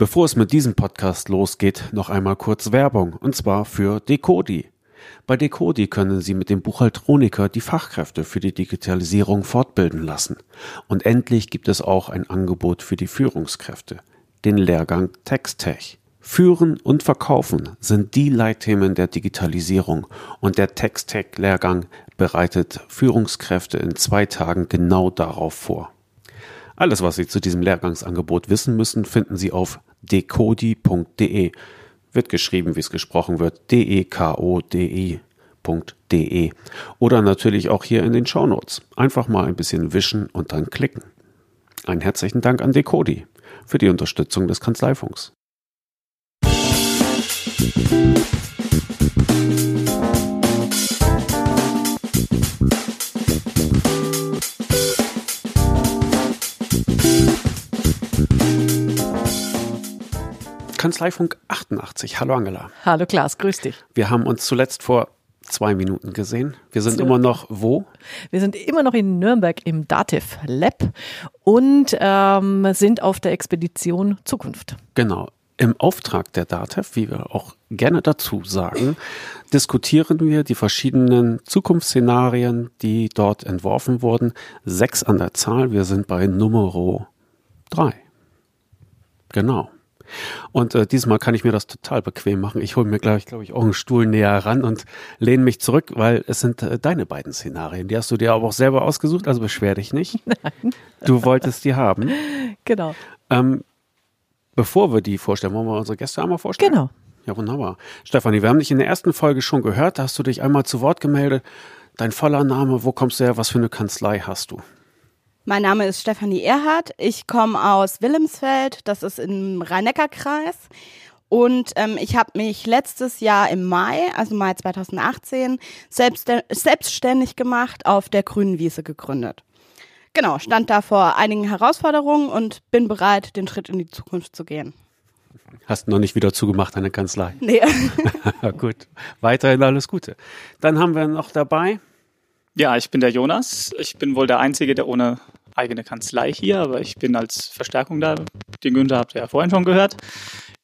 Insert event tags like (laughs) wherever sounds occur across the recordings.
Bevor es mit diesem Podcast losgeht, noch einmal kurz Werbung, und zwar für Decodi. Bei Decodi können Sie mit dem Buchhaltroniker die Fachkräfte für die Digitalisierung fortbilden lassen. Und endlich gibt es auch ein Angebot für die Führungskräfte, den Lehrgang TextTech. Führen und Verkaufen sind die Leitthemen der Digitalisierung und der TextTech-Lehrgang bereitet Führungskräfte in zwei Tagen genau darauf vor. Alles, was Sie zu diesem Lehrgangsangebot wissen müssen, finden Sie auf decodi.de. Wird geschrieben, wie es gesprochen wird, D-E-K-O-D-I.de. Oder natürlich auch hier in den Shownotes. Einfach mal ein bisschen wischen und dann klicken. Einen herzlichen Dank an Decodi für die Unterstützung des Kanzleifunks. Kanzleifunk 88. Hallo Angela. Hallo Klaas, grüß dich. Wir haben uns zuletzt vor zwei Minuten gesehen. Wir sind so. immer noch wo? Wir sind immer noch in Nürnberg im Dativ Lab und ähm, sind auf der Expedition Zukunft. Genau. Im Auftrag der DATEV, wie wir auch gerne dazu sagen, diskutieren wir die verschiedenen Zukunftsszenarien, die dort entworfen wurden. Sechs an der Zahl. Wir sind bei Nummer drei. Genau. Und äh, diesmal kann ich mir das total bequem machen. Ich hole mir gleich, glaube ich, auch einen Stuhl näher ran und lehne mich zurück, weil es sind äh, deine beiden Szenarien. Die hast du dir aber auch selber ausgesucht, also beschwer dich nicht. (laughs) Nein. Du wolltest die haben. Genau. Ähm, bevor wir die vorstellen, wollen wir unsere Gäste einmal vorstellen? Genau. Ja, wunderbar. Stefanie, wir haben dich in der ersten Folge schon gehört. Da hast du dich einmal zu Wort gemeldet. Dein voller Name, wo kommst du her, was für eine Kanzlei hast du? Mein Name ist Stefanie Erhardt. Ich komme aus Wilhelmsfeld, das ist im Rhein-Neckar-Kreis. Und ähm, ich habe mich letztes Jahr im Mai, also Mai 2018, selbst, selbstständig gemacht, auf der grünen Wiese gegründet. Genau, stand da vor einigen Herausforderungen und bin bereit, den Schritt in die Zukunft zu gehen. Hast noch nicht wieder zugemacht, deine Kanzlei? (laughs) Nee. (laughs) Gut, weiterhin alles Gute. Dann haben wir noch dabei ja, ich bin der Jonas. Ich bin wohl der Einzige, der ohne eigene Kanzlei hier, aber ich bin als Verstärkung da. Den Günther habt ihr ja vorhin schon gehört.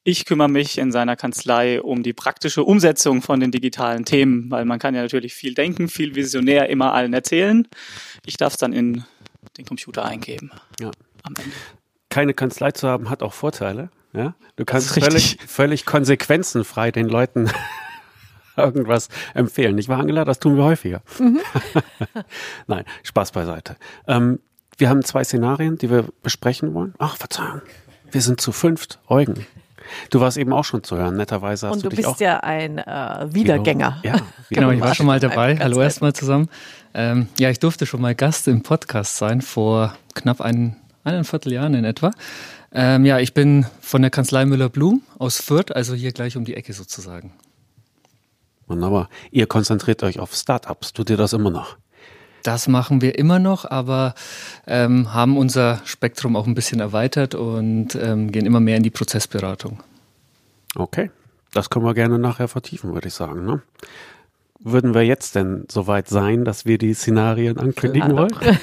Ich kümmere mich in seiner Kanzlei um die praktische Umsetzung von den digitalen Themen, weil man kann ja natürlich viel denken, viel visionär immer allen erzählen. Ich darf es dann in den Computer eingeben. Ja. Am Ende. Keine Kanzlei zu haben hat auch Vorteile. Ja? Du kannst völlig, völlig konsequenzenfrei den Leuten (laughs) irgendwas empfehlen. Nicht wahr, Angela? Das tun wir häufiger. Mhm. (laughs) Nein, Spaß beiseite. Ähm, wir haben zwei Szenarien, die wir besprechen wollen. Ach, Verzeihung. Wir sind zu fünft. Eugen. Du warst eben auch schon zu hören, netterweise hast Und du, du dich bist auch ja ein äh, Wiedergänger. Ja, (laughs) genau, ich war schon mal dabei. Hallo erstmal zusammen. Ähm, ja, ich durfte schon mal Gast im Podcast sein, vor knapp ein, eineinviertel Jahren in etwa. Ähm, ja, ich bin von der Kanzlei Müller-Blum aus Fürth, also hier gleich um die Ecke sozusagen. Wunderbar. Ihr konzentriert euch auf Startups. Tut ihr das immer noch? Das machen wir immer noch, aber ähm, haben unser Spektrum auch ein bisschen erweitert und ähm, gehen immer mehr in die Prozessberatung. Okay, das können wir gerne nachher vertiefen, würde ich sagen. Ne? Würden wir jetzt denn soweit sein, dass wir die Szenarien ankündigen wollen? (laughs)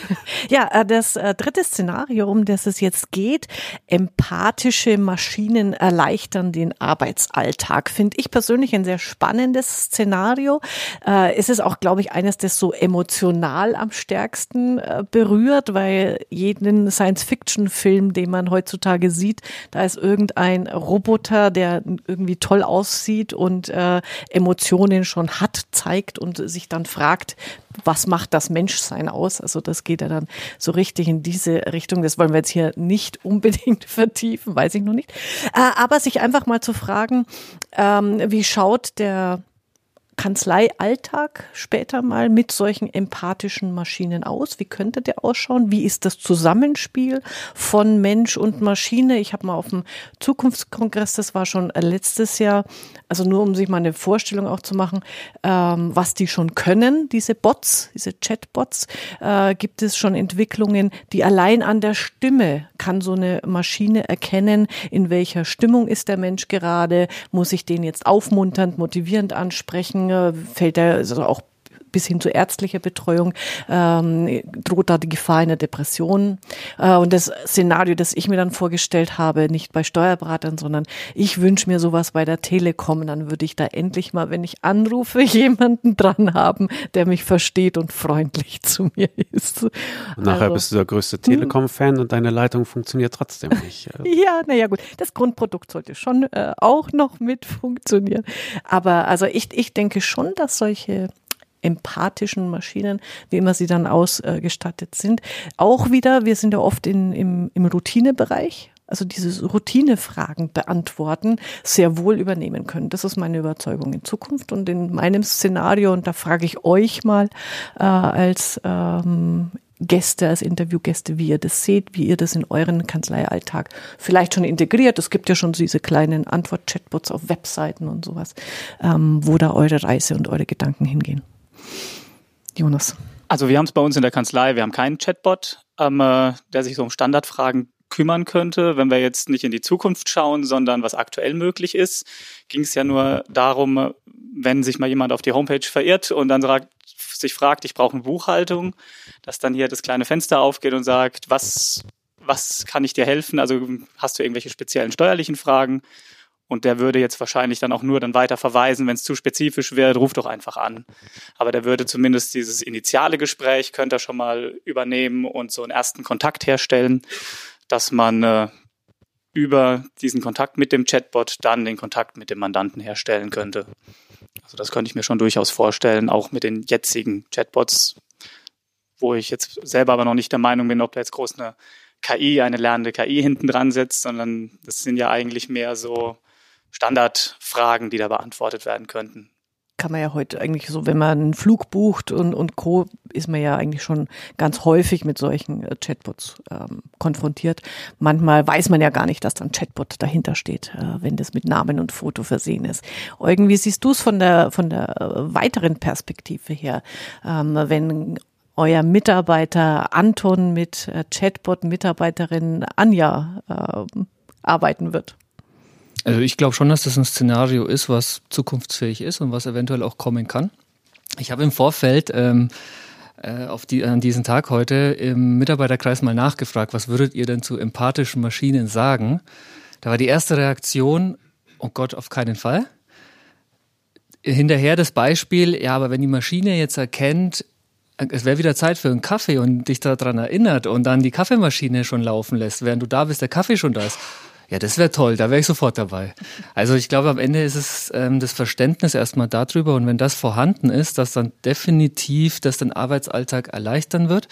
Ja, äh, das äh, dritte Szenario, um das es jetzt geht, empathische Maschinen erleichtern den Arbeitsalltag, finde ich persönlich ein sehr spannendes Szenario. Äh, es ist auch, glaube ich, eines, das so emotional am stärksten berührt, weil jeden Science-Fiction-Film, den man heutzutage sieht, da ist irgendein Roboter, der irgendwie toll aussieht und Emotionen schon hat, zeigt und sich dann fragt, was macht das Menschsein aus? Also das geht ja dann so richtig in diese Richtung. Das wollen wir jetzt hier nicht unbedingt (laughs) vertiefen, weiß ich noch nicht. Äh, aber sich einfach mal zu fragen, ähm, wie schaut der Kanzleialltag später mal mit solchen empathischen Maschinen aus? Wie könnte der ausschauen? Wie ist das Zusammenspiel von Mensch und Maschine? Ich habe mal auf dem Zukunftskongress, das war schon letztes Jahr, also nur um sich mal eine Vorstellung auch zu machen, ähm, was die schon können, diese Bots, diese Chatbots, äh, gibt es schon Entwicklungen, die allein an der Stimme kann so eine Maschine erkennen, in welcher Stimmung ist der Mensch gerade, muss ich den jetzt aufmunternd, motivierend ansprechen, fällt er also auch bis hin zu ärztlicher Betreuung ähm, droht da die Gefahr einer Depression. Äh, und das Szenario, das ich mir dann vorgestellt habe, nicht bei Steuerberatern, sondern ich wünsche mir sowas bei der Telekom, dann würde ich da endlich mal, wenn ich anrufe, (laughs) jemanden dran haben, der mich versteht und freundlich zu mir ist. Und nachher also, bist du der größte Telekom-Fan und deine Leitung funktioniert trotzdem nicht. ja, (laughs) naja gut, das Grundprodukt sollte schon äh, auch noch mit funktionieren. Aber also ich, ich denke schon, dass solche empathischen Maschinen, wie immer sie dann ausgestattet sind. Auch wieder, wir sind ja oft in, im, im Routinebereich, also diese Routinefragen beantworten, sehr wohl übernehmen können. Das ist meine Überzeugung in Zukunft und in meinem Szenario, und da frage ich euch mal äh, als ähm, Gäste, als Interviewgäste, wie ihr das seht, wie ihr das in euren Kanzleialltag vielleicht schon integriert. Es gibt ja schon diese kleinen Antwort-Chatbots auf Webseiten und sowas, ähm, wo da eure Reise und eure Gedanken hingehen. Jonas. Also wir haben es bei uns in der Kanzlei, wir haben keinen Chatbot, ähm, äh, der sich so um Standardfragen kümmern könnte. Wenn wir jetzt nicht in die Zukunft schauen, sondern was aktuell möglich ist, ging es ja nur darum, wenn sich mal jemand auf die Homepage verirrt und dann sagt, sich fragt, ich brauche eine Buchhaltung, dass dann hier das kleine Fenster aufgeht und sagt, was, was kann ich dir helfen? Also hast du irgendwelche speziellen steuerlichen Fragen? Und der würde jetzt wahrscheinlich dann auch nur dann weiter verweisen, wenn es zu spezifisch wird, ruf doch einfach an. Aber der würde zumindest dieses initiale Gespräch, könnte er schon mal übernehmen und so einen ersten Kontakt herstellen, dass man äh, über diesen Kontakt mit dem Chatbot dann den Kontakt mit dem Mandanten herstellen könnte. Also das könnte ich mir schon durchaus vorstellen, auch mit den jetzigen Chatbots, wo ich jetzt selber aber noch nicht der Meinung bin, ob da jetzt groß eine KI, eine lernende KI hinten dran sitzt, sondern das sind ja eigentlich mehr so Standardfragen, die da beantwortet werden könnten. Kann man ja heute eigentlich so, wenn man einen Flug bucht und, und Co., ist man ja eigentlich schon ganz häufig mit solchen äh, Chatbots ähm, konfrontiert. Manchmal weiß man ja gar nicht, dass da ein Chatbot dahinter steht, äh, wenn das mit Namen und Foto versehen ist. Eugen, wie siehst du es von der, von der äh, weiteren Perspektive her? Ähm, wenn euer Mitarbeiter Anton mit äh, Chatbot-Mitarbeiterin Anja äh, arbeiten wird? Also ich glaube schon, dass das ein Szenario ist, was zukunftsfähig ist und was eventuell auch kommen kann. Ich habe im Vorfeld ähm, äh, auf die, an diesen Tag heute im Mitarbeiterkreis mal nachgefragt, was würdet ihr denn zu empathischen Maschinen sagen? Da war die erste Reaktion, oh Gott, auf keinen Fall. Hinterher das Beispiel, ja, aber wenn die Maschine jetzt erkennt, es wäre wieder Zeit für einen Kaffee und dich daran erinnert und dann die Kaffeemaschine schon laufen lässt, während du da bist, der Kaffee schon da ist. Ja, das wäre toll, da wäre ich sofort dabei. Also ich glaube, am Ende ist es ähm, das Verständnis erstmal darüber und wenn das vorhanden ist, dass dann definitiv das den Arbeitsalltag erleichtern wird,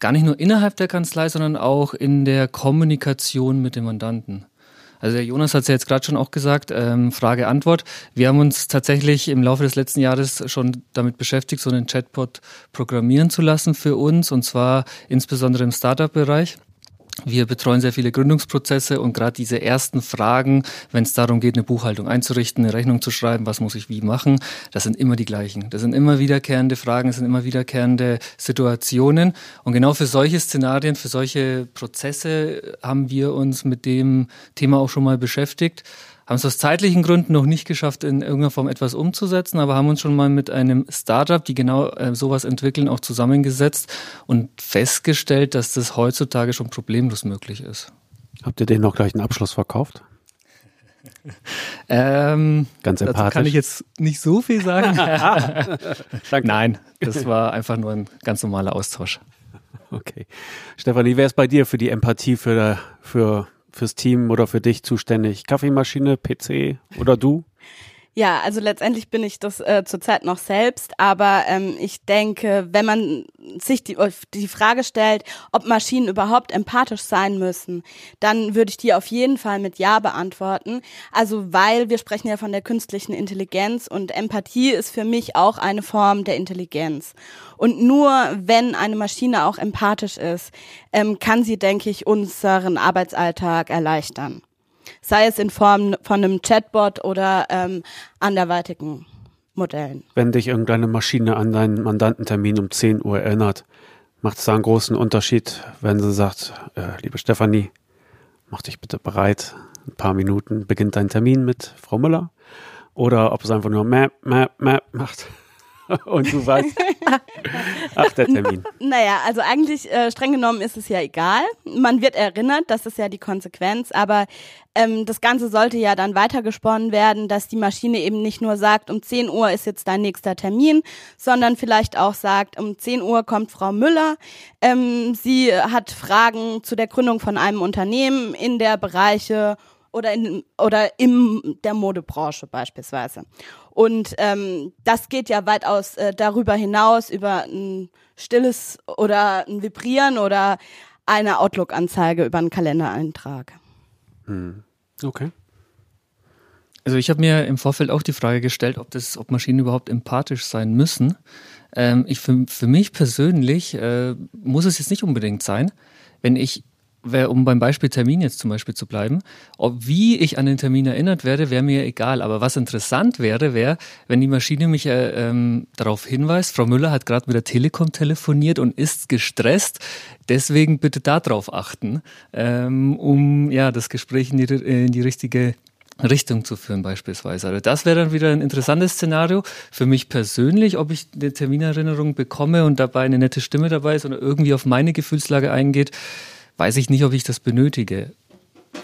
gar nicht nur innerhalb der Kanzlei, sondern auch in der Kommunikation mit dem Mandanten. Also der Jonas hat es ja jetzt gerade schon auch gesagt, ähm, Frage-Antwort. Wir haben uns tatsächlich im Laufe des letzten Jahres schon damit beschäftigt, so einen Chatbot programmieren zu lassen für uns und zwar insbesondere im Startup-Bereich. Wir betreuen sehr viele Gründungsprozesse und gerade diese ersten Fragen, wenn es darum geht, eine Buchhaltung einzurichten, eine Rechnung zu schreiben, was muss ich wie machen, das sind immer die gleichen. Das sind immer wiederkehrende Fragen, das sind immer wiederkehrende Situationen. Und genau für solche Szenarien, für solche Prozesse haben wir uns mit dem Thema auch schon mal beschäftigt haben es aus zeitlichen Gründen noch nicht geschafft, in irgendeiner Form etwas umzusetzen, aber haben uns schon mal mit einem Startup, die genau äh, sowas entwickeln, auch zusammengesetzt und festgestellt, dass das heutzutage schon problemlos möglich ist. Habt ihr denen noch gleich einen Abschluss verkauft? (laughs) ähm, Ganz empathisch. Dazu kann ich jetzt nicht so viel sagen. (laughs) (laughs) Nein, das war einfach nur ein ganz normaler Austausch. Okay. Stefanie, wer ist bei dir für die Empathie für, für fürs Team oder für dich zuständig? Kaffeemaschine, PC oder du? Ja, also letztendlich bin ich das äh, zurzeit noch selbst, aber ähm, ich denke, wenn man sich die, die Frage stellt, ob Maschinen überhaupt empathisch sein müssen, dann würde ich die auf jeden Fall mit Ja beantworten. Also weil wir sprechen ja von der künstlichen Intelligenz und Empathie ist für mich auch eine Form der Intelligenz. Und nur wenn eine Maschine auch empathisch ist, ähm, kann sie, denke ich, unseren Arbeitsalltag erleichtern sei es in Form von einem Chatbot oder ähm, anderweitigen Modellen. Wenn dich irgendeine Maschine an deinen Mandantentermin um 10 Uhr erinnert, macht es da einen großen Unterschied, wenn sie sagt, äh, liebe Stefanie, mach dich bitte bereit, ein paar Minuten beginnt dein Termin mit Frau Müller? Oder ob es einfach nur Map, Map, Map macht? (laughs) und du weißt, (laughs) ach, der Termin. Naja, also eigentlich äh, streng genommen ist es ja egal. Man wird erinnert, das ist ja die Konsequenz, aber ähm, das Ganze sollte ja dann weitergesponnen werden, dass die Maschine eben nicht nur sagt, um 10 Uhr ist jetzt dein nächster Termin, sondern vielleicht auch sagt, um 10 Uhr kommt Frau Müller. Ähm, sie hat Fragen zu der Gründung von einem Unternehmen in der Bereiche oder in oder in der Modebranche beispielsweise. Und ähm, das geht ja weitaus äh, darüber hinaus über ein stilles oder ein Vibrieren oder eine Outlook-Anzeige über einen Kalendereintrag. Hm. Okay. Also ich habe mir im Vorfeld auch die Frage gestellt, ob das, ob Maschinen überhaupt empathisch sein müssen. Ähm, ich für, für mich persönlich äh, muss es jetzt nicht unbedingt sein, wenn ich wär, um beim Beispiel Termin jetzt zum Beispiel zu bleiben, ob wie ich an den Termin erinnert werde, wäre mir egal. Aber was interessant wäre, wäre, wenn die Maschine mich äh, ähm, darauf hinweist, Frau Müller hat gerade mit der Telekom telefoniert und ist gestresst. Deswegen bitte darauf achten, ähm, um ja das Gespräch in die, in die richtige Richtung zu führen beispielsweise. Also das wäre dann wieder ein interessantes Szenario für mich persönlich, ob ich eine Terminerinnerung bekomme und dabei eine nette Stimme dabei ist oder irgendwie auf meine Gefühlslage eingeht weiß ich nicht, ob ich das benötige.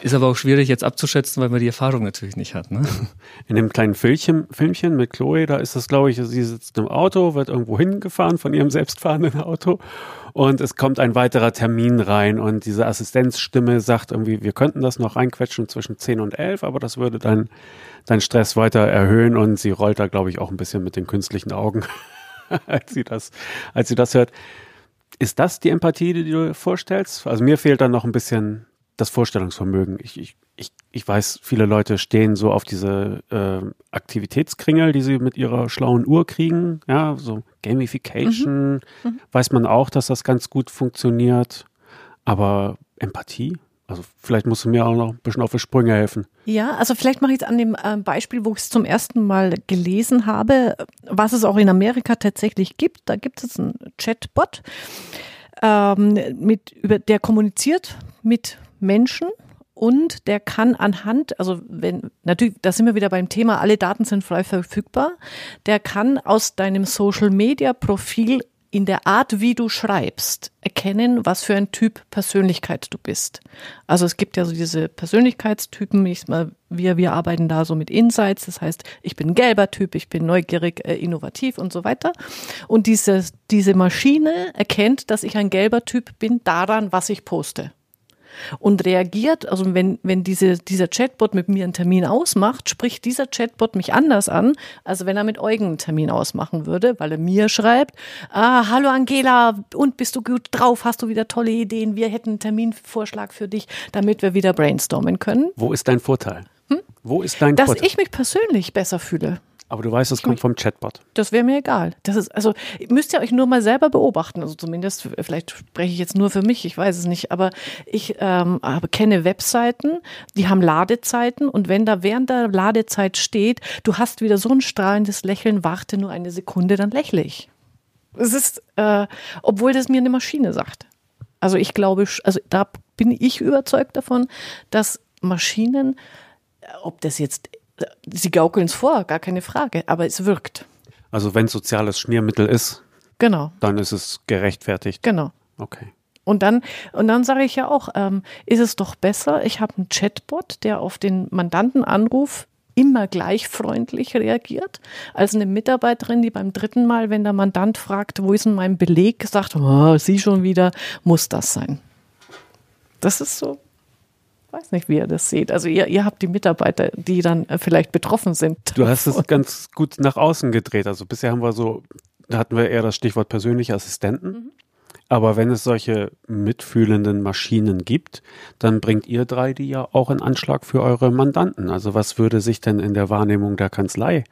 Ist aber auch schwierig jetzt abzuschätzen, weil man die Erfahrung natürlich nicht hat. Ne? (laughs) In dem kleinen Filmchen, Filmchen mit Chloe, da ist das, glaube ich, sie sitzt im Auto, wird irgendwo hingefahren von ihrem selbstfahrenden Auto und es kommt ein weiterer Termin rein und diese Assistenzstimme sagt irgendwie, wir könnten das noch reinquetschen zwischen 10 und 11, aber das würde dein, dein Stress weiter erhöhen und sie rollt da, glaube ich, auch ein bisschen mit den künstlichen Augen, (laughs) als sie das, als sie das hört. Ist das die Empathie, die du vorstellst? Also mir fehlt da noch ein bisschen das Vorstellungsvermögen. Ich, ich, ich, ich weiß, viele Leute stehen so auf diese äh, Aktivitätskringel, die sie mit ihrer schlauen Uhr kriegen. Ja, so Gamification. Mhm. Mhm. Weiß man auch, dass das ganz gut funktioniert. Aber Empathie? Also vielleicht musst du mir auch noch ein bisschen auf die Sprünge helfen. Ja, also vielleicht mache ich es an dem äh, Beispiel, wo ich es zum ersten Mal gelesen habe, was es auch in Amerika tatsächlich gibt. Da gibt es einen Chatbot, ähm, mit, über, der kommuniziert mit Menschen und der kann anhand, also wenn, natürlich, da sind wir wieder beim Thema, alle Daten sind frei verfügbar, der kann aus deinem Social Media Profil in der Art, wie du schreibst, erkennen, was für ein Typ Persönlichkeit du bist. Also es gibt ja so diese Persönlichkeitstypen. Ich mal, wir, wir arbeiten da so mit Insights. Das heißt, ich bin ein gelber Typ, ich bin neugierig, äh, innovativ und so weiter. Und diese, diese Maschine erkennt, dass ich ein gelber Typ bin daran, was ich poste und reagiert, also wenn, wenn diese, dieser Chatbot mit mir einen Termin ausmacht, spricht dieser Chatbot mich anders an, als wenn er mit Eugen einen Termin ausmachen würde, weil er mir schreibt, ah, hallo Angela, und bist du gut drauf, hast du wieder tolle Ideen, wir hätten einen Terminvorschlag für dich, damit wir wieder brainstormen können. Wo ist dein Vorteil? Hm? Wo ist dein Dass Vorteil? ich mich persönlich besser fühle. Aber du weißt, es kommt vom Chatbot. Das wäre mir egal. Das ist, also, müsst ihr euch nur mal selber beobachten. Also zumindest, vielleicht spreche ich jetzt nur für mich, ich weiß es nicht, aber ich ähm, aber kenne Webseiten, die haben Ladezeiten und wenn da während der Ladezeit steht, du hast wieder so ein strahlendes Lächeln, warte nur eine Sekunde, dann lächle ich. Es ist, äh, obwohl das mir eine Maschine sagt. Also ich glaube, also da bin ich überzeugt davon, dass Maschinen, ob das jetzt sie gaukeln es vor, gar keine Frage, aber es wirkt. Also wenn soziales Schmiermittel ist, genau. dann ist es gerechtfertigt. Genau. Okay. Und dann, und dann sage ich ja auch, ähm, ist es doch besser, ich habe einen Chatbot, der auf den Mandantenanruf immer gleich freundlich reagiert, als eine Mitarbeiterin, die beim dritten Mal, wenn der Mandant fragt, wo ist denn mein Beleg, sagt, oh, Sie schon wieder, muss das sein. Das ist so weiß nicht, wie ihr das seht. Also ihr, ihr habt die Mitarbeiter, die dann äh, vielleicht betroffen sind. Du hast es ganz gut nach außen gedreht. Also bisher haben wir so, da hatten wir eher das Stichwort persönliche Assistenten. Mhm. Aber wenn es solche mitfühlenden Maschinen gibt, dann bringt ihr drei die ja auch in Anschlag für eure Mandanten. Also was würde sich denn in der Wahrnehmung der Kanzlei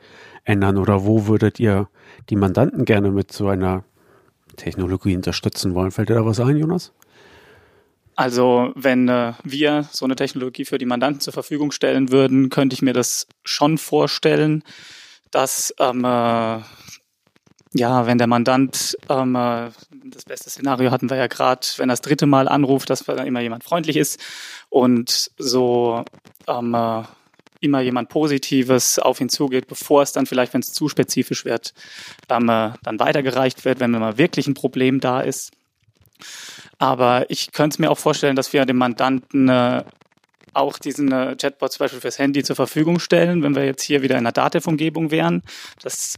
ändern oder wo würdet ihr die Mandanten gerne mit so einer Technologie unterstützen wollen? Fällt dir da was ein, Jonas? Also wenn äh, wir so eine Technologie für die Mandanten zur Verfügung stellen würden, könnte ich mir das schon vorstellen, dass ähm, äh, ja, wenn der Mandant, ähm, äh, das beste Szenario hatten wir ja gerade, wenn er das dritte Mal anruft, dass dann immer jemand freundlich ist und so ähm, äh, immer jemand Positives auf ihn zugeht, bevor es dann vielleicht, wenn es zu spezifisch wird, ähm, äh, dann weitergereicht wird, wenn mal wirklich ein Problem da ist. Aber ich könnte es mir auch vorstellen, dass wir dem Mandanten äh, auch diesen äh, Chatbot zum Beispiel fürs Handy zur Verfügung stellen, wenn wir jetzt hier wieder in einer Dativ-Umgebung wären, dass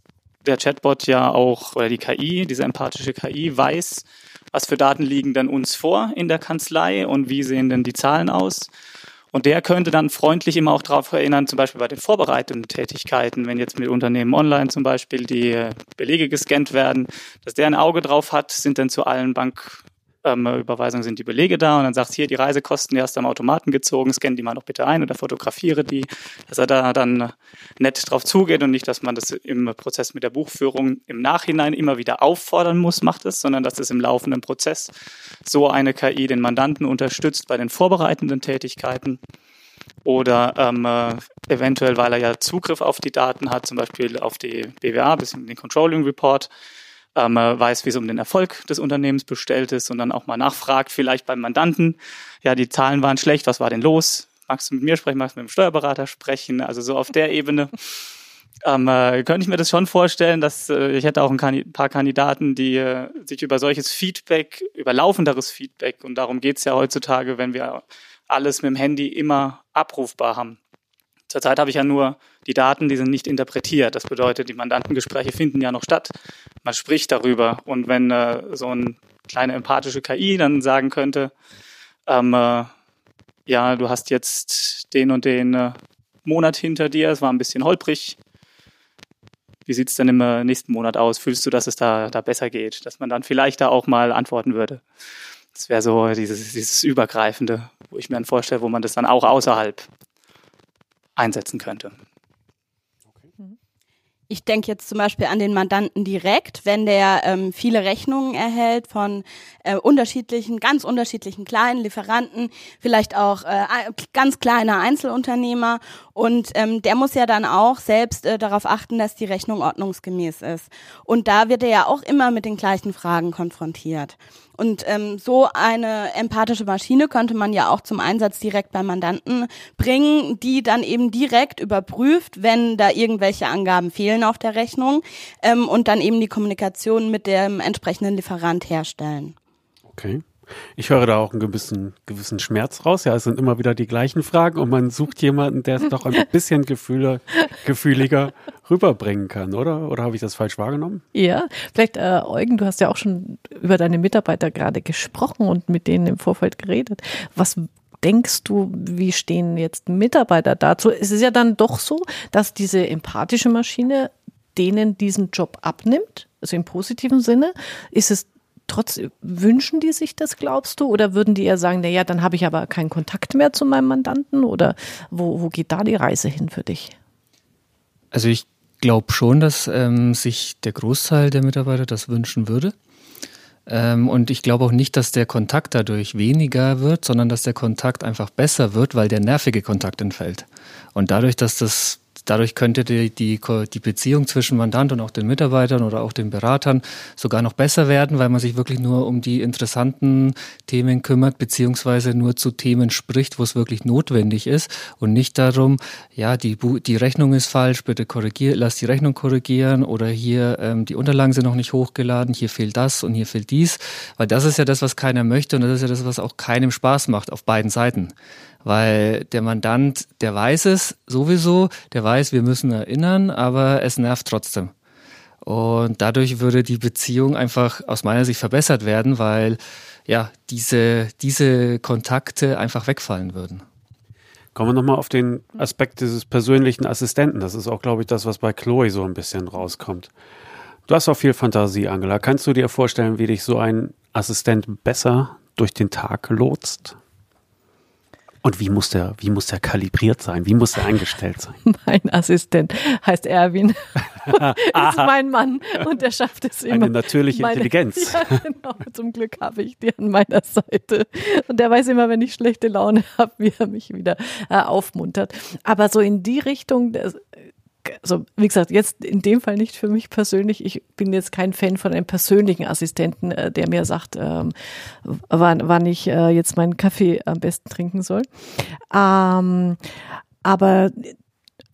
der Chatbot ja auch, oder die KI, diese empathische KI, weiß, was für Daten liegen denn uns vor in der Kanzlei und wie sehen denn die Zahlen aus. Und der könnte dann freundlich immer auch darauf erinnern, zum Beispiel bei den vorbereitenden Tätigkeiten, wenn jetzt mit Unternehmen online zum Beispiel die äh, Belege gescannt werden, dass der ein Auge drauf hat, sind denn zu allen Bank ähm, Überweisung sind die Belege da und dann sagt hier die Reisekosten, die hast du am Automaten gezogen, scann die mal noch bitte ein oder fotografiere die, dass er da dann nett drauf zugeht und nicht, dass man das im Prozess mit der Buchführung im Nachhinein immer wieder auffordern muss, macht es, sondern dass es im laufenden Prozess. So eine KI den Mandanten unterstützt bei den vorbereitenden Tätigkeiten oder ähm, äh, eventuell, weil er ja Zugriff auf die Daten hat, zum Beispiel auf die BWA, bis in den Controlling Report, ähm, weiß, wie es um den Erfolg des Unternehmens bestellt ist und dann auch mal nachfragt, vielleicht beim Mandanten, ja, die Zahlen waren schlecht, was war denn los? Magst du mit mir sprechen, magst du mit dem Steuerberater sprechen? Also so auf der Ebene (laughs) ähm, äh, könnte ich mir das schon vorstellen, dass äh, ich hätte auch ein Kandid paar Kandidaten, die äh, sich über solches Feedback, über laufenderes Feedback, und darum geht's ja heutzutage, wenn wir alles mit dem Handy immer abrufbar haben, Zurzeit habe ich ja nur die Daten, die sind nicht interpretiert. Das bedeutet, die Mandantengespräche finden ja noch statt. Man spricht darüber. Und wenn äh, so eine kleine empathische KI dann sagen könnte, ähm, äh, ja, du hast jetzt den und den äh, Monat hinter dir, es war ein bisschen holprig. Wie sieht es denn im äh, nächsten Monat aus? Fühlst du, dass es da, da besser geht? Dass man dann vielleicht da auch mal antworten würde. Das wäre so dieses, dieses Übergreifende, wo ich mir dann vorstelle, wo man das dann auch außerhalb einsetzen könnte. Ich denke jetzt zum Beispiel an den Mandanten direkt, wenn der ähm, viele Rechnungen erhält von äh, unterschiedlichen, ganz unterschiedlichen kleinen Lieferanten, vielleicht auch äh, ganz kleine Einzelunternehmer und ähm, der muss ja dann auch selbst äh, darauf achten, dass die Rechnung ordnungsgemäß ist. Und da wird er ja auch immer mit den gleichen Fragen konfrontiert. Und ähm, so eine empathische Maschine könnte man ja auch zum Einsatz direkt beim Mandanten bringen, die dann eben direkt überprüft, wenn da irgendwelche Angaben fehlen auf der Rechnung ähm, und dann eben die Kommunikation mit dem entsprechenden Lieferant herstellen. Okay. Ich höre da auch einen gewissen, gewissen Schmerz raus. Ja, es sind immer wieder die gleichen Fragen und man sucht jemanden, der es doch ein (laughs) bisschen gefühler, gefühliger rüberbringen kann, oder? Oder habe ich das falsch wahrgenommen? Ja, vielleicht, äh, Eugen, du hast ja auch schon über deine Mitarbeiter gerade gesprochen und mit denen im Vorfeld geredet. Was denkst du, wie stehen jetzt Mitarbeiter dazu? Es ist ja dann doch so, dass diese empathische Maschine denen diesen Job abnimmt, also im positiven Sinne. Ist es trotz, wünschen die sich das, glaubst du? Oder würden die eher sagen, na ja, dann habe ich aber keinen Kontakt mehr zu meinem Mandanten? Oder wo, wo geht da die Reise hin für dich? Also ich glaube schon, dass ähm, sich der Großteil der Mitarbeiter das wünschen würde. Ähm, und ich glaube auch nicht, dass der Kontakt dadurch weniger wird, sondern dass der Kontakt einfach besser wird, weil der nervige Kontakt entfällt. Und dadurch, dass das Dadurch könnte die, die, die Beziehung zwischen Mandant und auch den Mitarbeitern oder auch den Beratern sogar noch besser werden, weil man sich wirklich nur um die interessanten Themen kümmert, beziehungsweise nur zu Themen spricht, wo es wirklich notwendig ist und nicht darum, ja, die, die Rechnung ist falsch, bitte korrigier, lass die Rechnung korrigieren oder hier ähm, die Unterlagen sind noch nicht hochgeladen, hier fehlt das und hier fehlt dies, weil das ist ja das, was keiner möchte und das ist ja das, was auch keinem Spaß macht auf beiden Seiten weil der Mandant, der weiß es sowieso, der weiß, wir müssen erinnern, aber es nervt trotzdem. Und dadurch würde die Beziehung einfach aus meiner Sicht verbessert werden, weil ja diese, diese Kontakte einfach wegfallen würden. Kommen wir nochmal auf den Aspekt dieses persönlichen Assistenten. Das ist auch, glaube ich, das, was bei Chloe so ein bisschen rauskommt. Du hast auch viel Fantasie, Angela. Kannst du dir vorstellen, wie dich so ein Assistent besser durch den Tag lotst? Und wie muss der, wie muss der kalibriert sein? Wie muss der eingestellt sein? (laughs) Mein Assistent heißt Erwin. (laughs) ist mein Mann und der schafft es immer. Eine natürliche meine, Intelligenz. (laughs) Ja, genau. Zum Glück habe ich die an meiner Seite. Und der weiß immer, wenn ich schlechte Laune habe, wie er mich wieder äh, aufmuntert. Aber so in die Richtung, also wie gesagt, jetzt in dem Fall nicht für mich persönlich. Ich bin jetzt kein Fan von einem persönlichen Assistenten, äh, der mir sagt, ähm, wann, wann ich äh, jetzt meinen Kaffee am besten trinken soll. Ähm, aber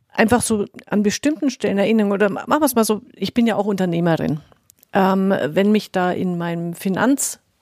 einfach so an bestimmten Stellen erinnern oder machen wir es mal so, ich bin ja auch Unternehmerin. Ähm, wenn mich da in meinem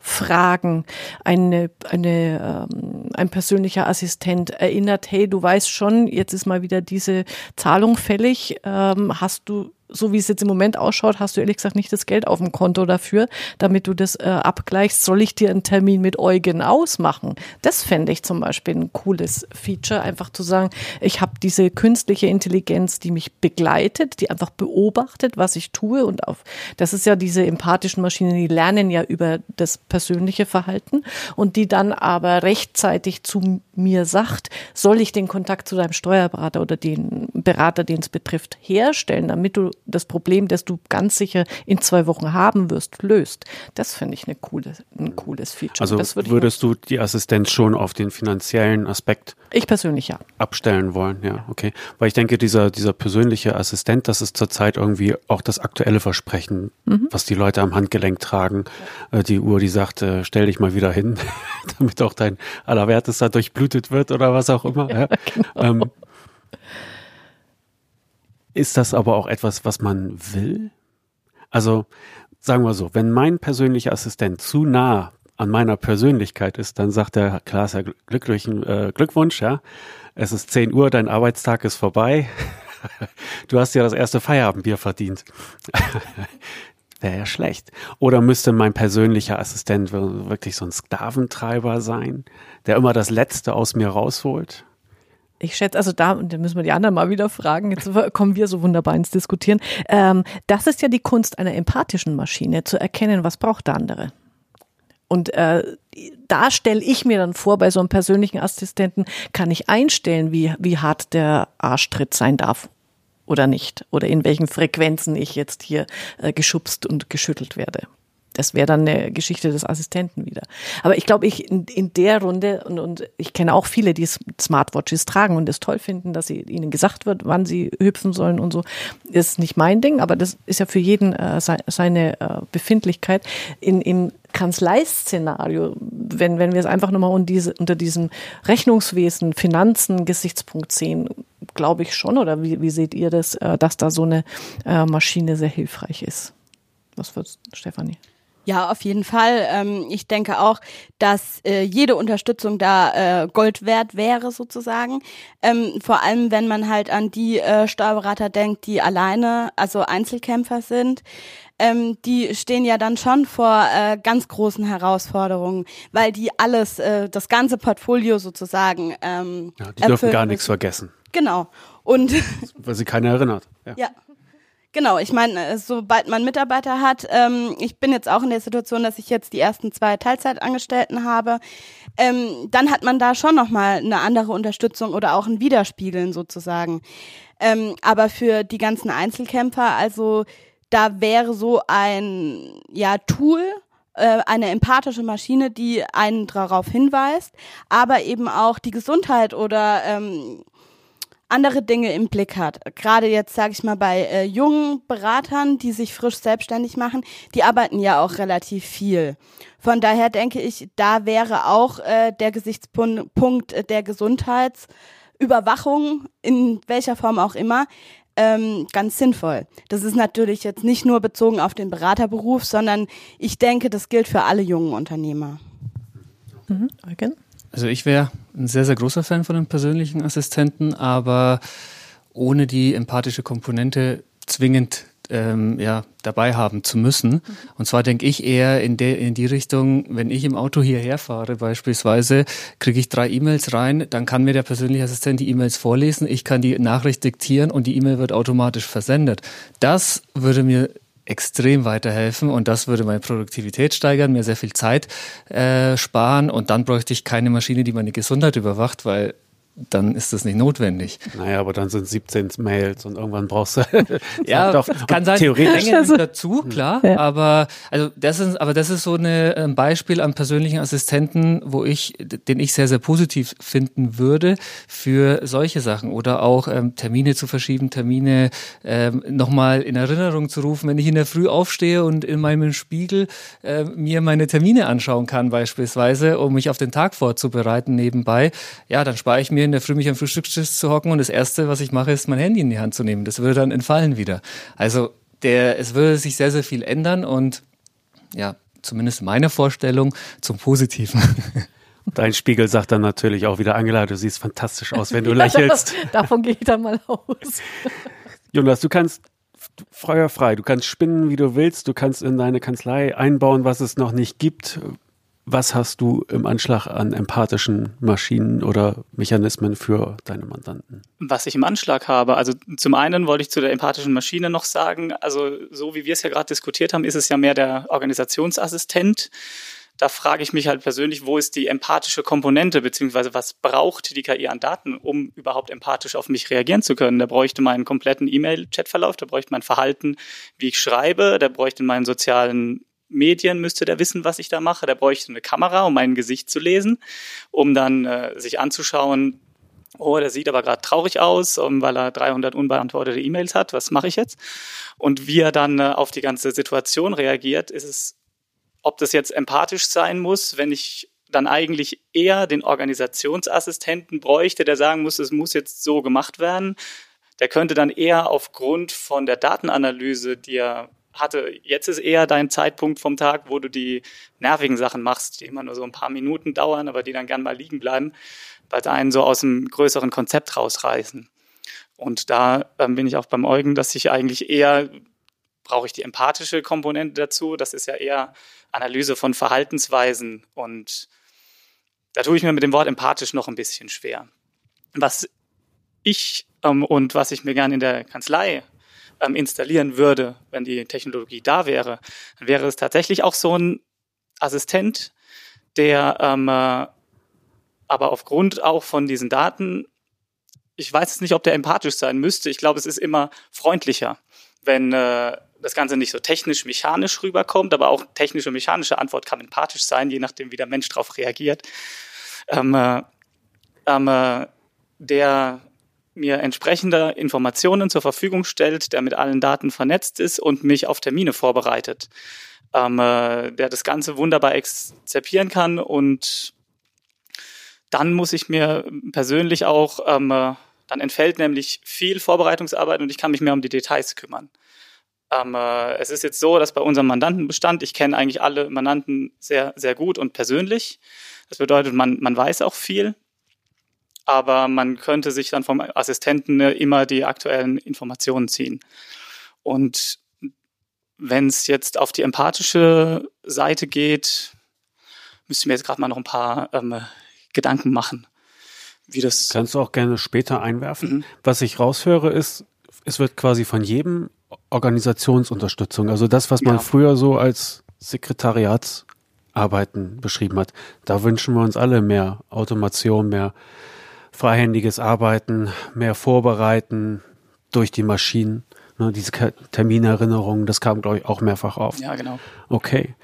Finanzfragen eine, eine, ähm, ein persönlicher Assistent erinnert, hey, du weißt schon, jetzt ist mal wieder diese Zahlung fällig, ähm, hast du so wie es jetzt im Moment ausschaut, hast du ehrlich gesagt nicht das Geld auf dem Konto dafür, damit du das äh, abgleichst. Soll ich dir einen Termin mit Eugen ausmachen? Das fände ich zum Beispiel ein cooles Feature, einfach zu sagen, ich habe diese künstliche Intelligenz, die mich begleitet, die einfach beobachtet, was ich tue und auf, das ist ja diese empathischen Maschinen, die lernen ja über das persönliche Verhalten und die dann aber rechtzeitig zu mir sagt, soll ich den Kontakt zu deinem Steuerberater oder den Berater, den es betrifft, herstellen, damit du das Problem, das du ganz sicher in zwei Wochen haben wirst, löst. Das finde ich eine coole, ein cooles Feature. Also würd würdest du die Assistenz schon auf den finanziellen Aspekt ich persönlich ja abstellen wollen, ja, okay. Weil ich denke, dieser, dieser persönliche Assistent, das ist zurzeit irgendwie auch das aktuelle Versprechen, mhm. was die Leute am Handgelenk tragen. Ja. Äh, die Uhr, die sagt, äh, stell dich mal wieder hin, (laughs) damit auch dein Allerwertester durchblutet wird oder was auch immer. Ja, (laughs) genau. ähm, ist das aber auch etwas, was man will? Also sagen wir so, wenn mein persönlicher Assistent zu nah an meiner Persönlichkeit ist, dann sagt er, klar, ist ja glücklichen äh, Glückwunsch, ja. Es ist 10 Uhr, dein Arbeitstag ist vorbei. (laughs) du hast ja das erste Feierabendbier verdient. (laughs) Wäre ja schlecht. Oder müsste mein persönlicher Assistent wirklich so ein Sklaventreiber sein, der immer das Letzte aus mir rausholt? Ich schätze, also da, und da müssen wir die anderen mal wieder fragen, jetzt kommen wir so wunderbar ins Diskutieren. Ähm, das ist ja die Kunst einer empathischen Maschine, zu erkennen, was braucht der andere. Und äh, da stelle ich mir dann vor, bei so einem persönlichen Assistenten kann ich einstellen, wie, wie hart der Arschtritt sein darf oder nicht. Oder in welchen Frequenzen ich jetzt hier äh, geschubst und geschüttelt werde das wäre dann eine Geschichte des Assistenten wieder. Aber ich glaube, ich in, in der Runde, und, und ich kenne auch viele, die Smartwatches tragen und es toll finden, dass sie, ihnen gesagt wird, wann sie hüpfen sollen und so, ist nicht mein Ding, aber das ist ja für jeden äh, seine äh, Befindlichkeit. In, Im Kanzleiszenario, wenn, wenn wir es einfach nochmal diese, unter diesem Rechnungswesen, Finanzen, Gesichtspunkt sehen, glaube ich schon, oder wie, wie seht ihr das, äh, dass da so eine äh, Maschine sehr hilfreich ist? Was wird Stefanie? Ja, auf jeden Fall. Ähm, ich denke auch, dass äh, jede Unterstützung da äh, Gold wert wäre, sozusagen. Ähm, vor allem, wenn man halt an die äh, Steuerberater denkt, die alleine, also Einzelkämpfer sind. Ähm, die stehen ja dann schon vor äh, ganz großen Herausforderungen, weil die alles, äh, das ganze Portfolio sozusagen. Ähm, ja, die dürfen gar nichts vergessen. Genau. Und weil sie keiner erinnert. Ja. ja. Genau, ich meine, äh, sobald man Mitarbeiter hat, ähm, ich bin jetzt auch in der Situation, dass ich jetzt die ersten zwei Teilzeitangestellten habe, ähm, dann hat man da schon nochmal eine andere Unterstützung oder auch ein Widerspiegeln sozusagen. Ähm, aber für die ganzen Einzelkämpfer, also da wäre so ein ja, Tool, äh, eine empathische Maschine, die einen darauf hinweist, aber eben auch die Gesundheit oder ähm, andere Dinge im Blick hat. Gerade jetzt, sage ich mal, bei äh, jungen Beratern, die sich frisch selbstständig machen, die arbeiten ja auch relativ viel. Von daher denke ich, da wäre auch äh, der Gesichtspunkt der Gesundheitsüberwachung, in welcher Form auch immer, ähm, ganz sinnvoll. Das ist natürlich jetzt nicht nur bezogen auf den Beraterberuf, sondern ich denke, das gilt für alle jungen Unternehmer. Mhm. Eugen? Also ich wäre ein sehr, sehr großer Fan von einem persönlichen Assistenten, aber ohne die empathische Komponente zwingend ähm, ja, dabei haben zu müssen. Mhm. Und zwar denke ich eher in, der, in die Richtung, wenn ich im Auto hierher fahre beispielsweise, kriege ich drei E-Mails rein, dann kann mir der persönliche Assistent die E-Mails vorlesen, ich kann die Nachricht diktieren und die E-Mail wird automatisch versendet. Das würde mir extrem weiterhelfen und das würde meine Produktivität steigern, mir sehr viel Zeit äh, sparen und dann bräuchte ich keine Maschine, die meine Gesundheit überwacht, weil dann ist das nicht notwendig. Naja, aber dann sind 17 Mails und irgendwann brauchst du (laughs) ja doch kann sein theoretisch also, dazu klar, ja. aber also das ist aber das ist so eine, ein Beispiel am persönlichen Assistenten, wo ich den ich sehr sehr positiv finden würde für solche Sachen oder auch ähm, Termine zu verschieben, Termine ähm, nochmal in Erinnerung zu rufen, wenn ich in der Früh aufstehe und in meinem Spiegel äh, mir meine Termine anschauen kann beispielsweise, um mich auf den Tag vorzubereiten nebenbei, ja, dann spare ich mir mir in der Früh mich am Frühstückstisch zu hocken und das Erste, was ich mache, ist mein Handy in die Hand zu nehmen. Das würde dann entfallen wieder. Also der, es würde sich sehr, sehr viel ändern und ja, zumindest meine Vorstellung zum Positiven. (laughs) Dein Spiegel sagt dann natürlich auch wieder, Angela, du siehst fantastisch aus, wenn du (laughs) ja, lächelst. (laughs) Davon gehe ich dann mal aus. Jonas, du kannst feuerfrei, du kannst spinnen, wie du willst, du kannst in deine Kanzlei einbauen, was es noch nicht gibt. Was hast du im Anschlag an empathischen Maschinen oder Mechanismen für deine Mandanten? Was ich im Anschlag habe, also zum einen wollte ich zu der empathischen Maschine noch sagen, also so wie wir es ja gerade diskutiert haben, ist es ja mehr der Organisationsassistent. Da frage ich mich halt persönlich, wo ist die empathische Komponente, beziehungsweise was braucht die KI an Daten, um überhaupt empathisch auf mich reagieren zu können? Da bräuchte meinen kompletten E-Mail-Chatverlauf, da bräuchte mein Verhalten, wie ich schreibe, da bräuchte meinen sozialen Medien müsste der wissen, was ich da mache. Der bräuchte eine Kamera, um mein Gesicht zu lesen, um dann äh, sich anzuschauen, oh, der sieht aber gerade traurig aus, um, weil er 300 unbeantwortete E-Mails hat. Was mache ich jetzt? Und wie er dann äh, auf die ganze Situation reagiert, ist es, ob das jetzt empathisch sein muss, wenn ich dann eigentlich eher den Organisationsassistenten bräuchte, der sagen muss, es muss jetzt so gemacht werden. Der könnte dann eher aufgrund von der Datenanalyse, die er hatte, jetzt ist eher dein Zeitpunkt vom Tag, wo du die nervigen Sachen machst, die immer nur so ein paar Minuten dauern, aber die dann gern mal liegen bleiben, weil sie einen so aus dem größeren Konzept rausreißen. Und da ähm, bin ich auch beim Eugen, dass ich eigentlich eher brauche ich die empathische Komponente dazu. Das ist ja eher Analyse von Verhaltensweisen und da tue ich mir mit dem Wort empathisch noch ein bisschen schwer. Was ich ähm, und was ich mir gerne in der Kanzlei ähm, installieren würde, wenn die Technologie da wäre, dann wäre es tatsächlich auch so ein Assistent, der ähm, äh, aber aufgrund auch von diesen Daten, ich weiß jetzt nicht, ob der empathisch sein müsste. Ich glaube, es ist immer freundlicher, wenn äh, das Ganze nicht so technisch-mechanisch rüberkommt, aber auch technische mechanische Antwort kann empathisch sein, je nachdem, wie der Mensch darauf reagiert. Ähm, äh, ähm, äh, der mir entsprechende Informationen zur Verfügung stellt, der mit allen Daten vernetzt ist und mich auf Termine vorbereitet, ähm, äh, der das Ganze wunderbar exzipieren kann und dann muss ich mir persönlich auch, ähm, äh, dann entfällt nämlich viel Vorbereitungsarbeit und ich kann mich mehr um die Details kümmern. Ähm, äh, es ist jetzt so, dass bei unserem Mandantenbestand, ich kenne eigentlich alle Mandanten sehr, sehr gut und persönlich. Das bedeutet, man, man weiß auch viel aber man könnte sich dann vom Assistenten ne, immer die aktuellen Informationen ziehen. Und wenn es jetzt auf die empathische Seite geht, müsste ich mir jetzt gerade mal noch ein paar ähm, Gedanken machen, wie das. Kannst du auch gerne später einwerfen. Mhm. Was ich raushöre, ist, es wird quasi von jedem Organisationsunterstützung, also das, was man ja. früher so als Sekretariatsarbeiten beschrieben hat. Da wünschen wir uns alle mehr Automation, mehr freihändiges Arbeiten, mehr Vorbereiten durch die Maschinen. Ne, diese Terminerinnerungen, das kam, glaube ich, auch mehrfach auf. Ja, genau. Okay.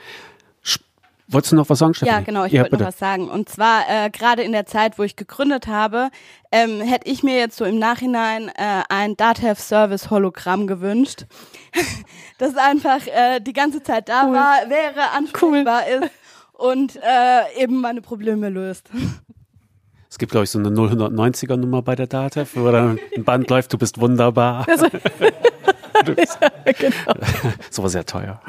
Wolltest du noch was sagen, Stefanie? Ja, genau, ich ja, wollte noch was sagen. Und zwar äh, gerade in der Zeit, wo ich gegründet habe, ähm, hätte ich mir jetzt so im Nachhinein äh, ein DATEV Service Hologramm gewünscht, (laughs) das einfach äh, die ganze Zeit da cool. war, wäre, ansprechbar cool. ist und äh, eben meine Probleme löst. (laughs) Es gibt, glaube ich, so eine 090er Nummer bei der DATEV, wo dann ein Band (laughs) läuft, du bist wunderbar. Also, (laughs) ja, genau. So sehr teuer.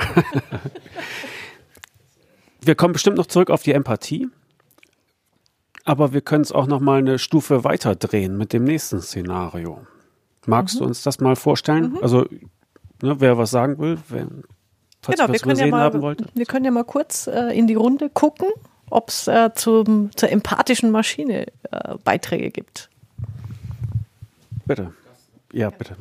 wir kommen bestimmt noch zurück auf die Empathie. Aber wir können es auch noch mal eine Stufe weiter drehen mit dem nächsten Szenario. Magst mhm. du uns das mal vorstellen? Mhm. Also, ne, wer was sagen will, wer genau, wir können, ja mal, wir können ja mal kurz äh, in die Runde gucken ob es äh, zum, zur empathischen Maschine äh, Beiträge gibt. Bitte. Ja, bitte.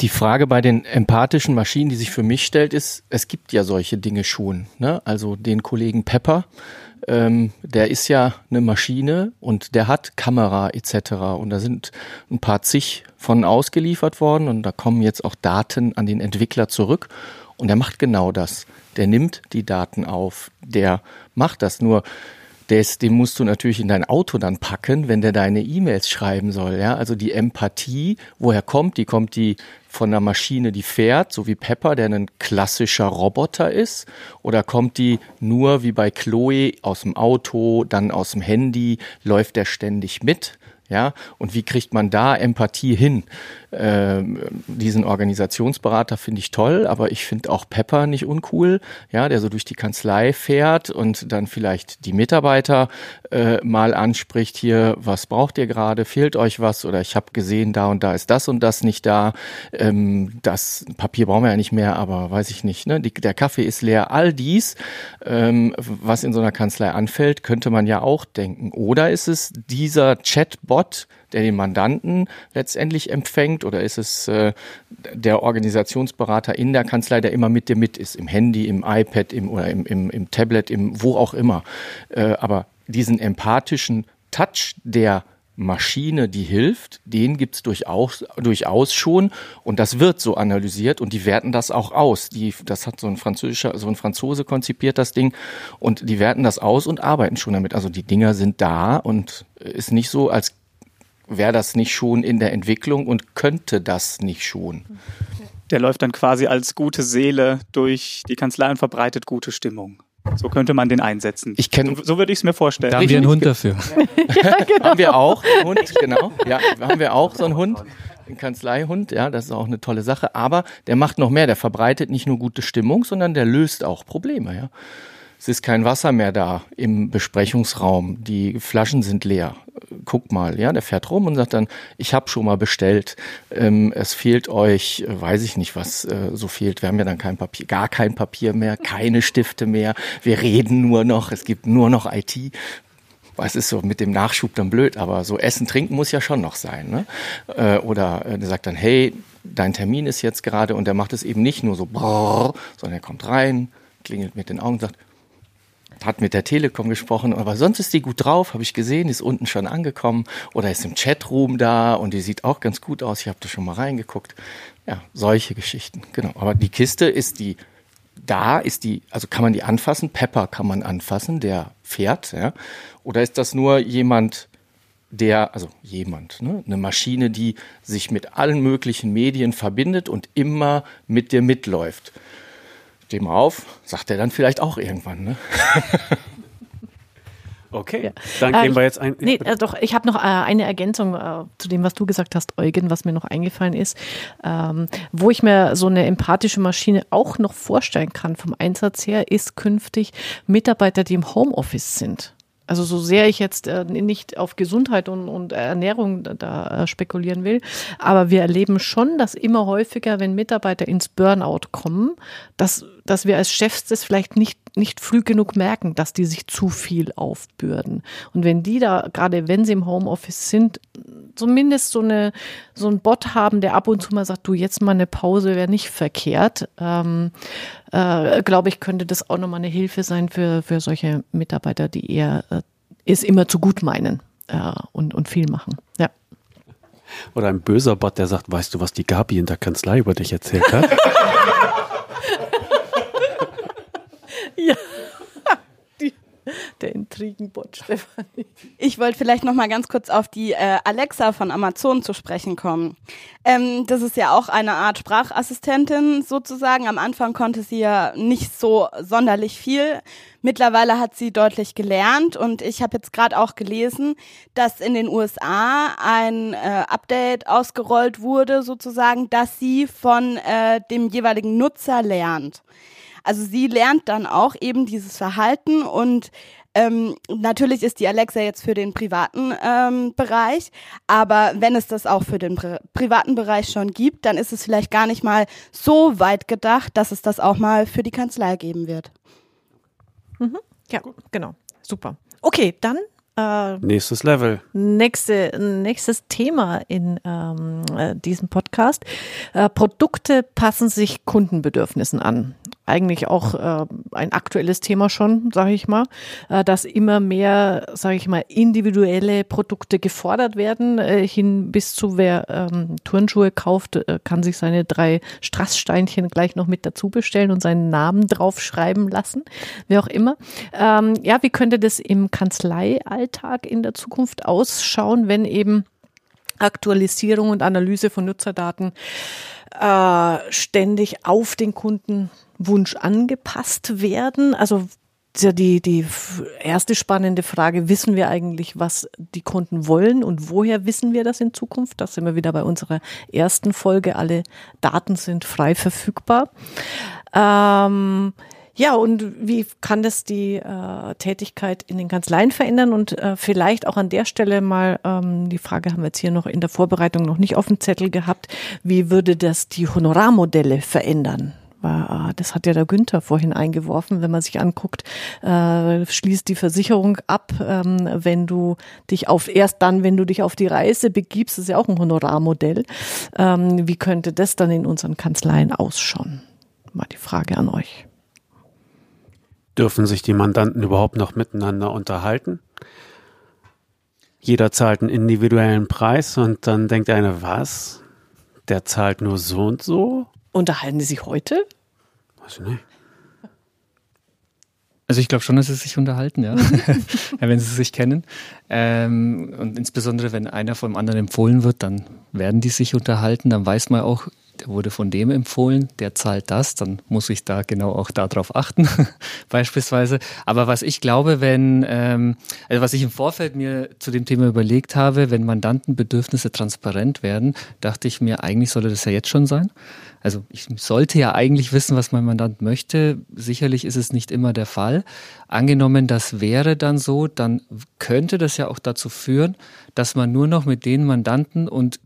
Die Frage bei den empathischen Maschinen, die sich für mich stellt, ist, es gibt ja solche Dinge schon. Ne? Also den Kollegen Pepper, ähm, der ist ja eine Maschine und der hat Kamera etc. Und da sind ein paar zig von ausgeliefert worden und da kommen jetzt auch Daten an den Entwickler zurück und er macht genau das. Der nimmt die Daten auf, der macht das. Nur des, den musst du natürlich in dein Auto dann packen, wenn der deine E-Mails schreiben soll. Ja, also die Empathie, woher kommt die? Kommt die von einer Maschine, die fährt, so wie Pepper, der ein klassischer Roboter ist? Oder kommt die nur wie bei Chloe aus dem Auto, dann aus dem Handy, läuft der ständig mit? Ja, und wie kriegt man da Empathie hin? Ähm, diesen Organisationsberater finde ich toll, aber ich finde auch Pepper nicht uncool, ja, der so durch die Kanzlei fährt und dann vielleicht die Mitarbeiter äh, mal anspricht, hier, was braucht ihr gerade, fehlt euch was oder ich habe gesehen, da und da ist das und das nicht da, ähm, das Papier brauchen wir ja nicht mehr, aber weiß ich nicht, ne? Die, der Kaffee ist leer, all dies, ähm, was in so einer Kanzlei anfällt, könnte man ja auch denken. Oder ist es dieser Chatbot, der den Mandanten letztendlich empfängt oder ist es äh, der Organisationsberater in der Kanzlei, der immer mit dir mit ist, im Handy, im iPad im, oder im, im, im Tablet, im wo auch immer. Äh, aber diesen empathischen Touch der Maschine, die hilft, den gibt's durchaus, durchaus schon und das wird so analysiert und die werten das auch aus. Die, das hat so ein französischer, so ein Franzose konzipiert das Ding und die werten das aus und arbeiten schon damit. Also die Dinger sind da und ist nicht so, als wäre das nicht schon in der Entwicklung und könnte das nicht schon. Der läuft dann quasi als gute Seele durch die Kanzlei und verbreitet gute Stimmung. So könnte man den einsetzen. Ich kenn, so, so würde ich es mir vorstellen. Da haben wir einen Hund dafür. (laughs) ja, genau. Haben wir auch einen Hund, genau. Ja, haben wir auch so einen Hund. Ein Kanzleihund, ja, das ist auch eine tolle Sache. Aber der macht noch mehr. Der verbreitet nicht nur gute Stimmung, sondern der löst auch Probleme, ja. Es ist kein Wasser mehr da im Besprechungsraum. Die Flaschen sind leer. Guck mal, ja, der fährt rum und sagt dann, ich habe schon mal bestellt. Ähm, es fehlt euch, äh, weiß ich nicht, was äh, so fehlt. Wir haben ja dann kein Papier, gar kein Papier mehr, keine Stifte mehr. Wir reden nur noch. Es gibt nur noch IT. Es ist so mit dem Nachschub dann blöd, aber so Essen, Trinken muss ja schon noch sein. Ne? Äh, oder äh, der sagt dann, hey, dein Termin ist jetzt gerade und der macht es eben nicht nur so, brrr, sondern er kommt rein, klingelt mit den Augen und sagt, hat mit der Telekom gesprochen, aber sonst ist die gut drauf, habe ich gesehen, ist unten schon angekommen oder ist im Chatroom da und die sieht auch ganz gut aus, ich habe da schon mal reingeguckt. Ja, solche Geschichten, genau. Aber die Kiste ist die, da ist die, also kann man die anfassen, Pepper kann man anfassen, der fährt, ja. Oder ist das nur jemand, der, also jemand, ne, eine Maschine, die sich mit allen möglichen Medien verbindet und immer mit dir mitläuft? Steh mal auf, sagt er dann vielleicht auch irgendwann. Ne? Okay, ja. dann gehen äh, wir jetzt ein. Nee, äh, doch, ich habe noch äh, eine Ergänzung äh, zu dem, was du gesagt hast, Eugen, was mir noch eingefallen ist, ähm, wo ich mir so eine empathische Maschine auch noch vorstellen kann vom Einsatz her, ist künftig Mitarbeiter, die im Homeoffice sind. Also so sehr ich jetzt äh, nicht auf Gesundheit und, und Ernährung da, da äh, spekulieren will, aber wir erleben schon, dass immer häufiger, wenn Mitarbeiter ins Burnout kommen, dass, dass wir als Chefs das vielleicht nicht, nicht früh genug merken, dass die sich zu viel aufbürden. Und wenn die da, gerade wenn sie im Homeoffice sind, zumindest so eine so ein Bot haben, der ab und zu mal sagt, du jetzt mal eine Pause wäre nicht verkehrt, ähm, äh, glaube ich, könnte das auch nochmal eine Hilfe sein für, für solche Mitarbeiter, die eher äh, es immer zu gut meinen äh, und, und viel machen. Ja. Oder ein böser Bot, der sagt, weißt du, was die Gabi in der Kanzlei über dich erzählt hat? (laughs) ja. Der Intrigenbot, Stefanie. Ich wollte vielleicht noch mal ganz kurz auf die äh, Alexa von Amazon zu sprechen kommen. Ähm, das ist ja auch eine Art Sprachassistentin sozusagen. Am Anfang konnte sie ja nicht so sonderlich viel. Mittlerweile hat sie deutlich gelernt und ich habe jetzt gerade auch gelesen, dass in den USA ein äh, Update ausgerollt wurde, sozusagen, dass sie von äh, dem jeweiligen Nutzer lernt. Also sie lernt dann auch eben dieses Verhalten und ähm, natürlich ist die Alexa jetzt für den privaten ähm, Bereich, aber wenn es das auch für den Pri privaten Bereich schon gibt, dann ist es vielleicht gar nicht mal so weit gedacht, dass es das auch mal für die Kanzlei geben wird. Mhm. Ja, genau. Super. Okay, dann äh, nächstes Level. Nächste, nächstes Thema in ähm, äh, diesem Podcast. Äh, Produkte passen sich Kundenbedürfnissen an. Eigentlich auch äh, ein aktuelles Thema schon, sage ich mal, äh, dass immer mehr, sage ich mal, individuelle Produkte gefordert werden, äh, hin bis zu wer ähm, Turnschuhe kauft, äh, kann sich seine drei Strasssteinchen gleich noch mit dazu bestellen und seinen Namen draufschreiben lassen, wie auch immer. Ähm, ja, wie könnte das im Kanzleialltag in der Zukunft ausschauen, wenn eben Aktualisierung und Analyse von Nutzerdaten äh, ständig auf den Kundenwunsch angepasst werden. Also ja die, die erste spannende Frage, wissen wir eigentlich, was die Kunden wollen und woher wissen wir das in Zukunft? Da sind wir wieder bei unserer ersten Folge. Alle Daten sind frei verfügbar. Ähm, ja, und wie kann das die äh, Tätigkeit in den Kanzleien verändern? Und äh, vielleicht auch an der Stelle mal, ähm, die Frage haben wir jetzt hier noch in der Vorbereitung noch nicht auf dem Zettel gehabt, wie würde das die Honorarmodelle verändern? Äh, das hat ja der Günther vorhin eingeworfen, wenn man sich anguckt, äh, schließt die Versicherung ab, ähm, wenn du dich auf, erst dann, wenn du dich auf die Reise begibst, das ist ja auch ein Honorarmodell. Ähm, wie könnte das dann in unseren Kanzleien ausschauen? Mal die Frage an euch. Dürfen sich die Mandanten überhaupt noch miteinander unterhalten? Jeder zahlt einen individuellen Preis und dann denkt einer, was? Der zahlt nur so und so? Unterhalten die sich heute? Weiß ich nicht. Also ich glaube schon, dass sie sich unterhalten, ja, (laughs) ja wenn sie sich kennen. Ähm, und insbesondere, wenn einer vom anderen empfohlen wird, dann werden die sich unterhalten. Dann weiß man auch, der wurde von dem empfohlen, der zahlt das, dann muss ich da genau auch darauf achten, (laughs) beispielsweise. Aber was ich glaube, wenn, ähm, also was ich im Vorfeld mir zu dem Thema überlegt habe, wenn Mandantenbedürfnisse transparent werden, dachte ich mir, eigentlich sollte das ja jetzt schon sein. Also ich sollte ja eigentlich wissen, was mein Mandant möchte. Sicherlich ist es nicht immer der Fall. Angenommen, das wäre dann so, dann könnte das ja auch dazu führen, dass man nur noch mit den Mandanten und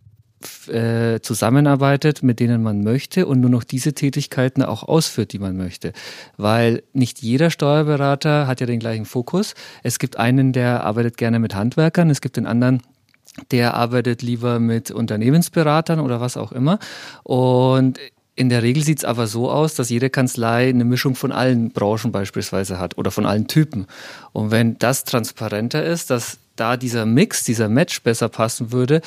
äh, zusammenarbeitet, mit denen man möchte und nur noch diese Tätigkeiten auch ausführt, die man möchte. Weil nicht jeder Steuerberater hat ja den gleichen Fokus. Es gibt einen, der arbeitet gerne mit Handwerkern, es gibt den anderen, der arbeitet lieber mit Unternehmensberatern oder was auch immer. Und in der Regel sieht es aber so aus, dass jede Kanzlei eine Mischung von allen Branchen beispielsweise hat oder von allen Typen. Und wenn das transparenter ist, dass da dieser Mix, dieser Match besser passen würde,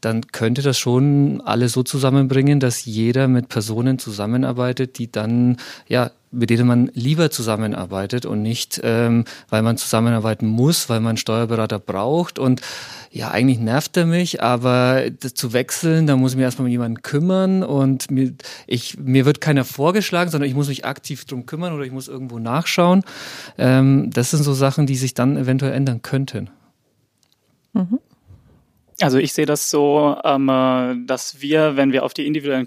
dann könnte das schon alle so zusammenbringen, dass jeder mit Personen zusammenarbeitet, die dann, ja, mit denen man lieber zusammenarbeitet und nicht, ähm, weil man zusammenarbeiten muss, weil man einen Steuerberater braucht und ja, eigentlich nervt er mich, aber zu wechseln, da muss ich mich erstmal um jemanden kümmern und mir, ich, mir wird keiner vorgeschlagen, sondern ich muss mich aktiv drum kümmern oder ich muss irgendwo nachschauen. Ähm, das sind so Sachen, die sich dann eventuell ändern könnten. Mhm. Also ich sehe das so, ähm, äh, dass wir, wenn wir auf die individuellen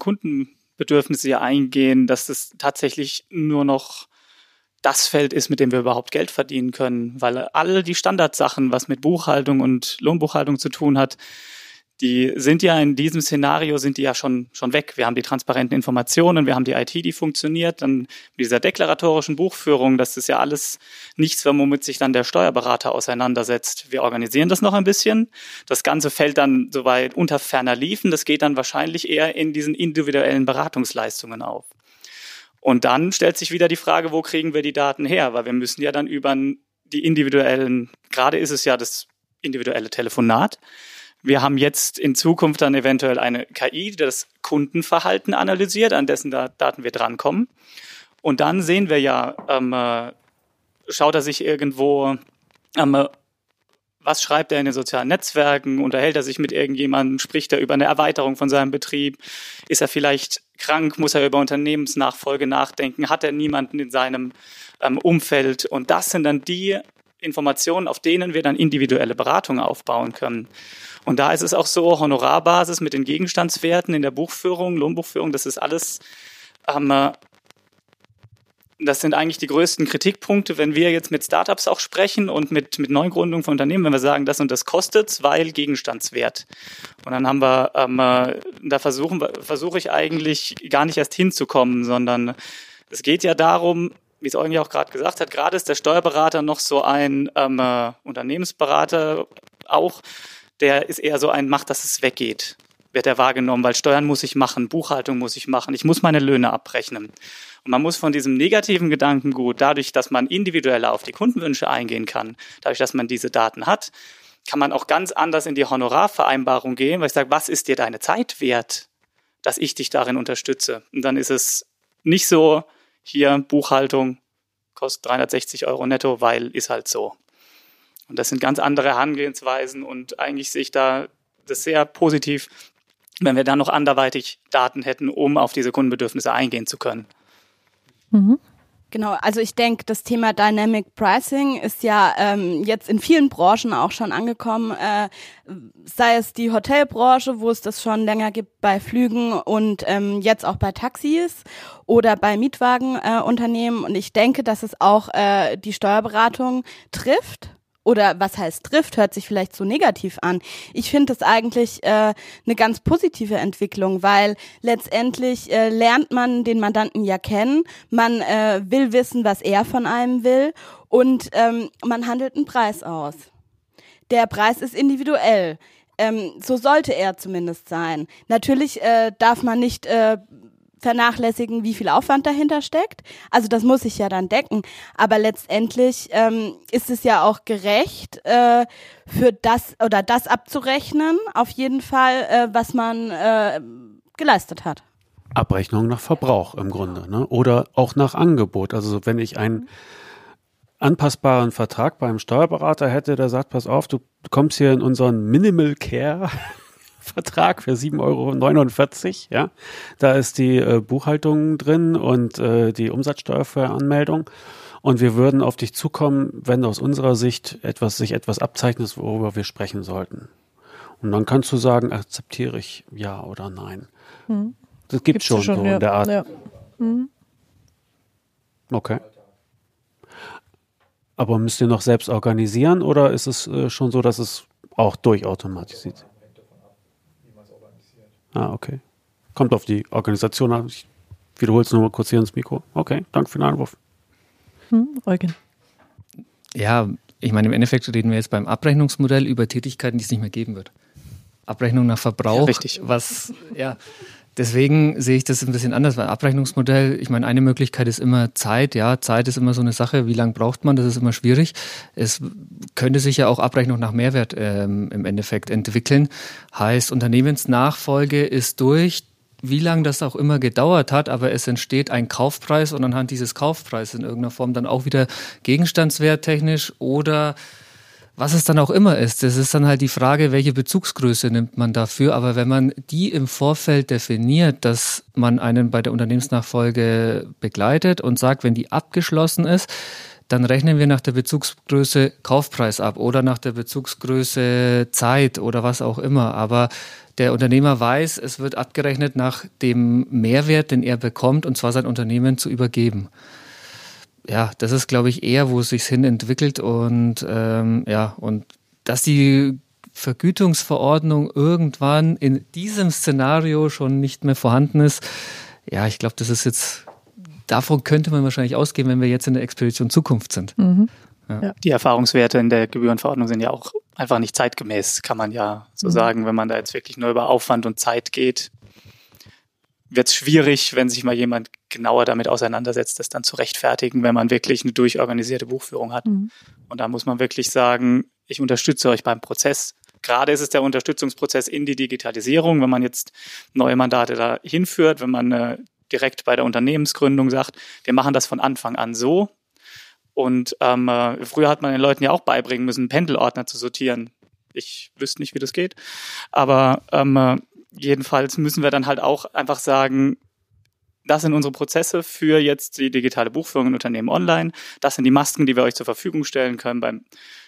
Kundenbedürfnisse hier eingehen, dass das tatsächlich nur noch das Feld ist, mit dem wir überhaupt Geld verdienen können, weil alle die Standardsachen, was mit Buchhaltung und Lohnbuchhaltung zu tun hat, die sind ja in diesem Szenario sind die ja schon, schon weg. Wir haben die transparenten Informationen, wir haben die IT, die funktioniert, dann mit dieser deklaratorischen Buchführung, das ist ja alles nichts, womit sich dann der Steuerberater auseinandersetzt. Wir organisieren das noch ein bisschen. Das Ganze fällt dann soweit unter ferner Liefen. Das geht dann wahrscheinlich eher in diesen individuellen Beratungsleistungen auf. Und dann stellt sich wieder die Frage, wo kriegen wir die Daten her? Weil wir müssen ja dann über die individuellen, gerade ist es ja das individuelle Telefonat, wir haben jetzt in Zukunft dann eventuell eine KI, die das Kundenverhalten analysiert, an dessen Daten wir drankommen. Und dann sehen wir ja, ähm, äh, schaut er sich irgendwo, ähm, äh, was schreibt er in den sozialen Netzwerken, unterhält er sich mit irgendjemandem, spricht er über eine Erweiterung von seinem Betrieb, ist er vielleicht krank, muss er über Unternehmensnachfolge nachdenken, hat er niemanden in seinem ähm, Umfeld. Und das sind dann die Informationen, auf denen wir dann individuelle Beratungen aufbauen können. Und da ist es auch so, Honorarbasis mit den Gegenstandswerten in der Buchführung, Lohnbuchführung, das ist alles, ähm, das sind eigentlich die größten Kritikpunkte, wenn wir jetzt mit Startups auch sprechen und mit, mit Neugründungen von Unternehmen, wenn wir sagen, das und das kostet, weil Gegenstandswert. Und dann haben wir, ähm, da versuchen, versuche ich eigentlich gar nicht erst hinzukommen, sondern es geht ja darum, wie es Eugen ja auch gerade gesagt hat, gerade ist der Steuerberater noch so ein ähm, äh, Unternehmensberater auch, der ist eher so ein, macht, dass es weggeht. wird er wahrgenommen, weil Steuern muss ich machen, Buchhaltung muss ich machen, ich muss meine Löhne abrechnen. Und man muss von diesem negativen Gedankengut, dadurch, dass man individueller auf die Kundenwünsche eingehen kann, dadurch, dass man diese Daten hat, kann man auch ganz anders in die Honorarvereinbarung gehen, weil ich sage, was ist dir deine Zeit wert, dass ich dich darin unterstütze? Und dann ist es nicht so, hier Buchhaltung kostet 360 Euro netto, weil ist halt so. Und das sind ganz andere Herangehensweisen und eigentlich sehe ich da das sehr positiv, wenn wir dann noch anderweitig Daten hätten, um auf diese Kundenbedürfnisse eingehen zu können. Mhm. Genau, also ich denke, das Thema Dynamic Pricing ist ja ähm, jetzt in vielen Branchen auch schon angekommen, äh, sei es die Hotelbranche, wo es das schon länger gibt bei Flügen und ähm, jetzt auch bei Taxis oder bei Mietwagenunternehmen. Äh, und ich denke, dass es auch äh, die Steuerberatung trifft oder was heißt trifft, hört sich vielleicht so negativ an. Ich finde das eigentlich äh, eine ganz positive Entwicklung, weil letztendlich äh, lernt man den Mandanten ja kennen, man äh, will wissen, was er von einem will und ähm, man handelt einen Preis aus. Der Preis ist individuell. Ähm, so sollte er zumindest sein. Natürlich äh, darf man nicht äh, vernachlässigen, wie viel Aufwand dahinter steckt. Also das muss ich ja dann decken. Aber letztendlich ähm, ist es ja auch gerecht, äh, für das oder das abzurechnen, auf jeden Fall, äh, was man äh, geleistet hat. Abrechnung nach Verbrauch im Grunde, ne? Oder auch nach Angebot. Also wenn ich einen anpassbaren Vertrag beim Steuerberater hätte, der sagt, pass auf, du kommst hier in unseren Minimal Care Vertrag für 7,49 Euro. Ja, da ist die äh, Buchhaltung drin und äh, die Umsatzsteuervoranmeldung. Und wir würden auf dich zukommen, wenn aus unserer Sicht etwas, sich etwas abzeichnet, worüber wir sprechen sollten. Und dann kannst du sagen, akzeptiere ich ja oder nein. Hm. Das gibt es schon, schon, so ja. in der Art. Ja. Hm. Okay. Aber müsst ihr noch selbst organisieren oder ist es äh, schon so, dass es auch durchautomatisiert? Ah, okay. Kommt auf die Organisation an. Ich wiederhole es nochmal kurz hier ins Mikro. Okay, danke für den Einwurf. Hm, Eugen. Ja, ich meine, im Endeffekt reden wir jetzt beim Abrechnungsmodell über Tätigkeiten, die es nicht mehr geben wird. Abrechnung nach Verbrauch. Ja, richtig. Was, ja, Deswegen sehe ich das ein bisschen anders, weil Abrechnungsmodell, ich meine, eine Möglichkeit ist immer Zeit. Ja, Zeit ist immer so eine Sache. Wie lange braucht man? Das ist immer schwierig. Es könnte sich ja auch Abrechnung nach Mehrwert ähm, im Endeffekt entwickeln. Heißt, Unternehmensnachfolge ist durch. Wie lange das auch immer gedauert hat, aber es entsteht ein Kaufpreis und anhand dieses Kaufpreises in irgendeiner Form dann auch wieder gegenstandswerttechnisch oder was es dann auch immer ist, das ist dann halt die Frage, welche Bezugsgröße nimmt man dafür. Aber wenn man die im Vorfeld definiert, dass man einen bei der Unternehmensnachfolge begleitet und sagt, wenn die abgeschlossen ist, dann rechnen wir nach der Bezugsgröße Kaufpreis ab oder nach der Bezugsgröße Zeit oder was auch immer. Aber der Unternehmer weiß, es wird abgerechnet nach dem Mehrwert, den er bekommt, und zwar sein Unternehmen zu übergeben ja, das ist, glaube ich, eher, wo es sich hin entwickelt und ähm, ja, und dass die Vergütungsverordnung irgendwann in diesem Szenario schon nicht mehr vorhanden ist, ja, ich glaube, das ist jetzt, davon könnte man wahrscheinlich ausgehen, wenn wir jetzt in der Expedition Zukunft sind. Mhm. Ja. Die Erfahrungswerte in der Gebührenverordnung sind ja auch einfach nicht zeitgemäß, kann man ja so mhm. sagen, wenn man da jetzt wirklich nur über Aufwand und Zeit geht wird es schwierig, wenn sich mal jemand genauer damit auseinandersetzt, das dann zu rechtfertigen, wenn man wirklich eine durchorganisierte Buchführung hat. Mhm. Und da muss man wirklich sagen, ich unterstütze euch beim Prozess. Gerade ist es der Unterstützungsprozess in die Digitalisierung, wenn man jetzt neue Mandate da hinführt, wenn man äh, direkt bei der Unternehmensgründung sagt, wir machen das von Anfang an so. Und ähm, äh, früher hat man den Leuten ja auch beibringen müssen, Pendelordner zu sortieren. Ich wüsste nicht, wie das geht. Aber ähm, äh, jedenfalls müssen wir dann halt auch einfach sagen, das sind unsere Prozesse für jetzt die digitale Buchführung in Unternehmen online. Das sind die Masken, die wir euch zur Verfügung stellen können beim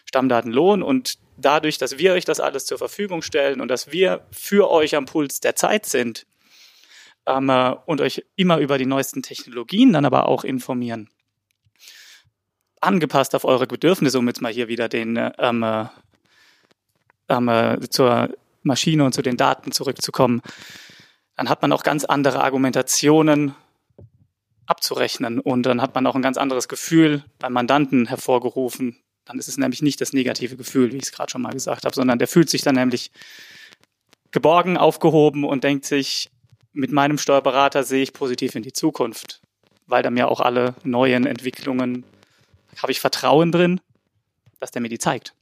Stammdatenlohn. Und dadurch, dass wir euch das alles zur Verfügung stellen und dass wir für euch am Puls der Zeit sind ähm, äh, und euch immer über die neuesten Technologien dann aber auch informieren, angepasst auf eure Bedürfnisse, um jetzt mal hier wieder den äh, ähm, äh, ähm, zur Maschine und zu den Daten zurückzukommen, dann hat man auch ganz andere Argumentationen abzurechnen und dann hat man auch ein ganz anderes Gefühl beim Mandanten hervorgerufen. Dann ist es nämlich nicht das negative Gefühl, wie ich es gerade schon mal gesagt habe, sondern der fühlt sich dann nämlich geborgen, aufgehoben und denkt sich, mit meinem Steuerberater sehe ich positiv in die Zukunft, weil da mir auch alle neuen Entwicklungen, habe ich Vertrauen drin, dass der mir die zeigt.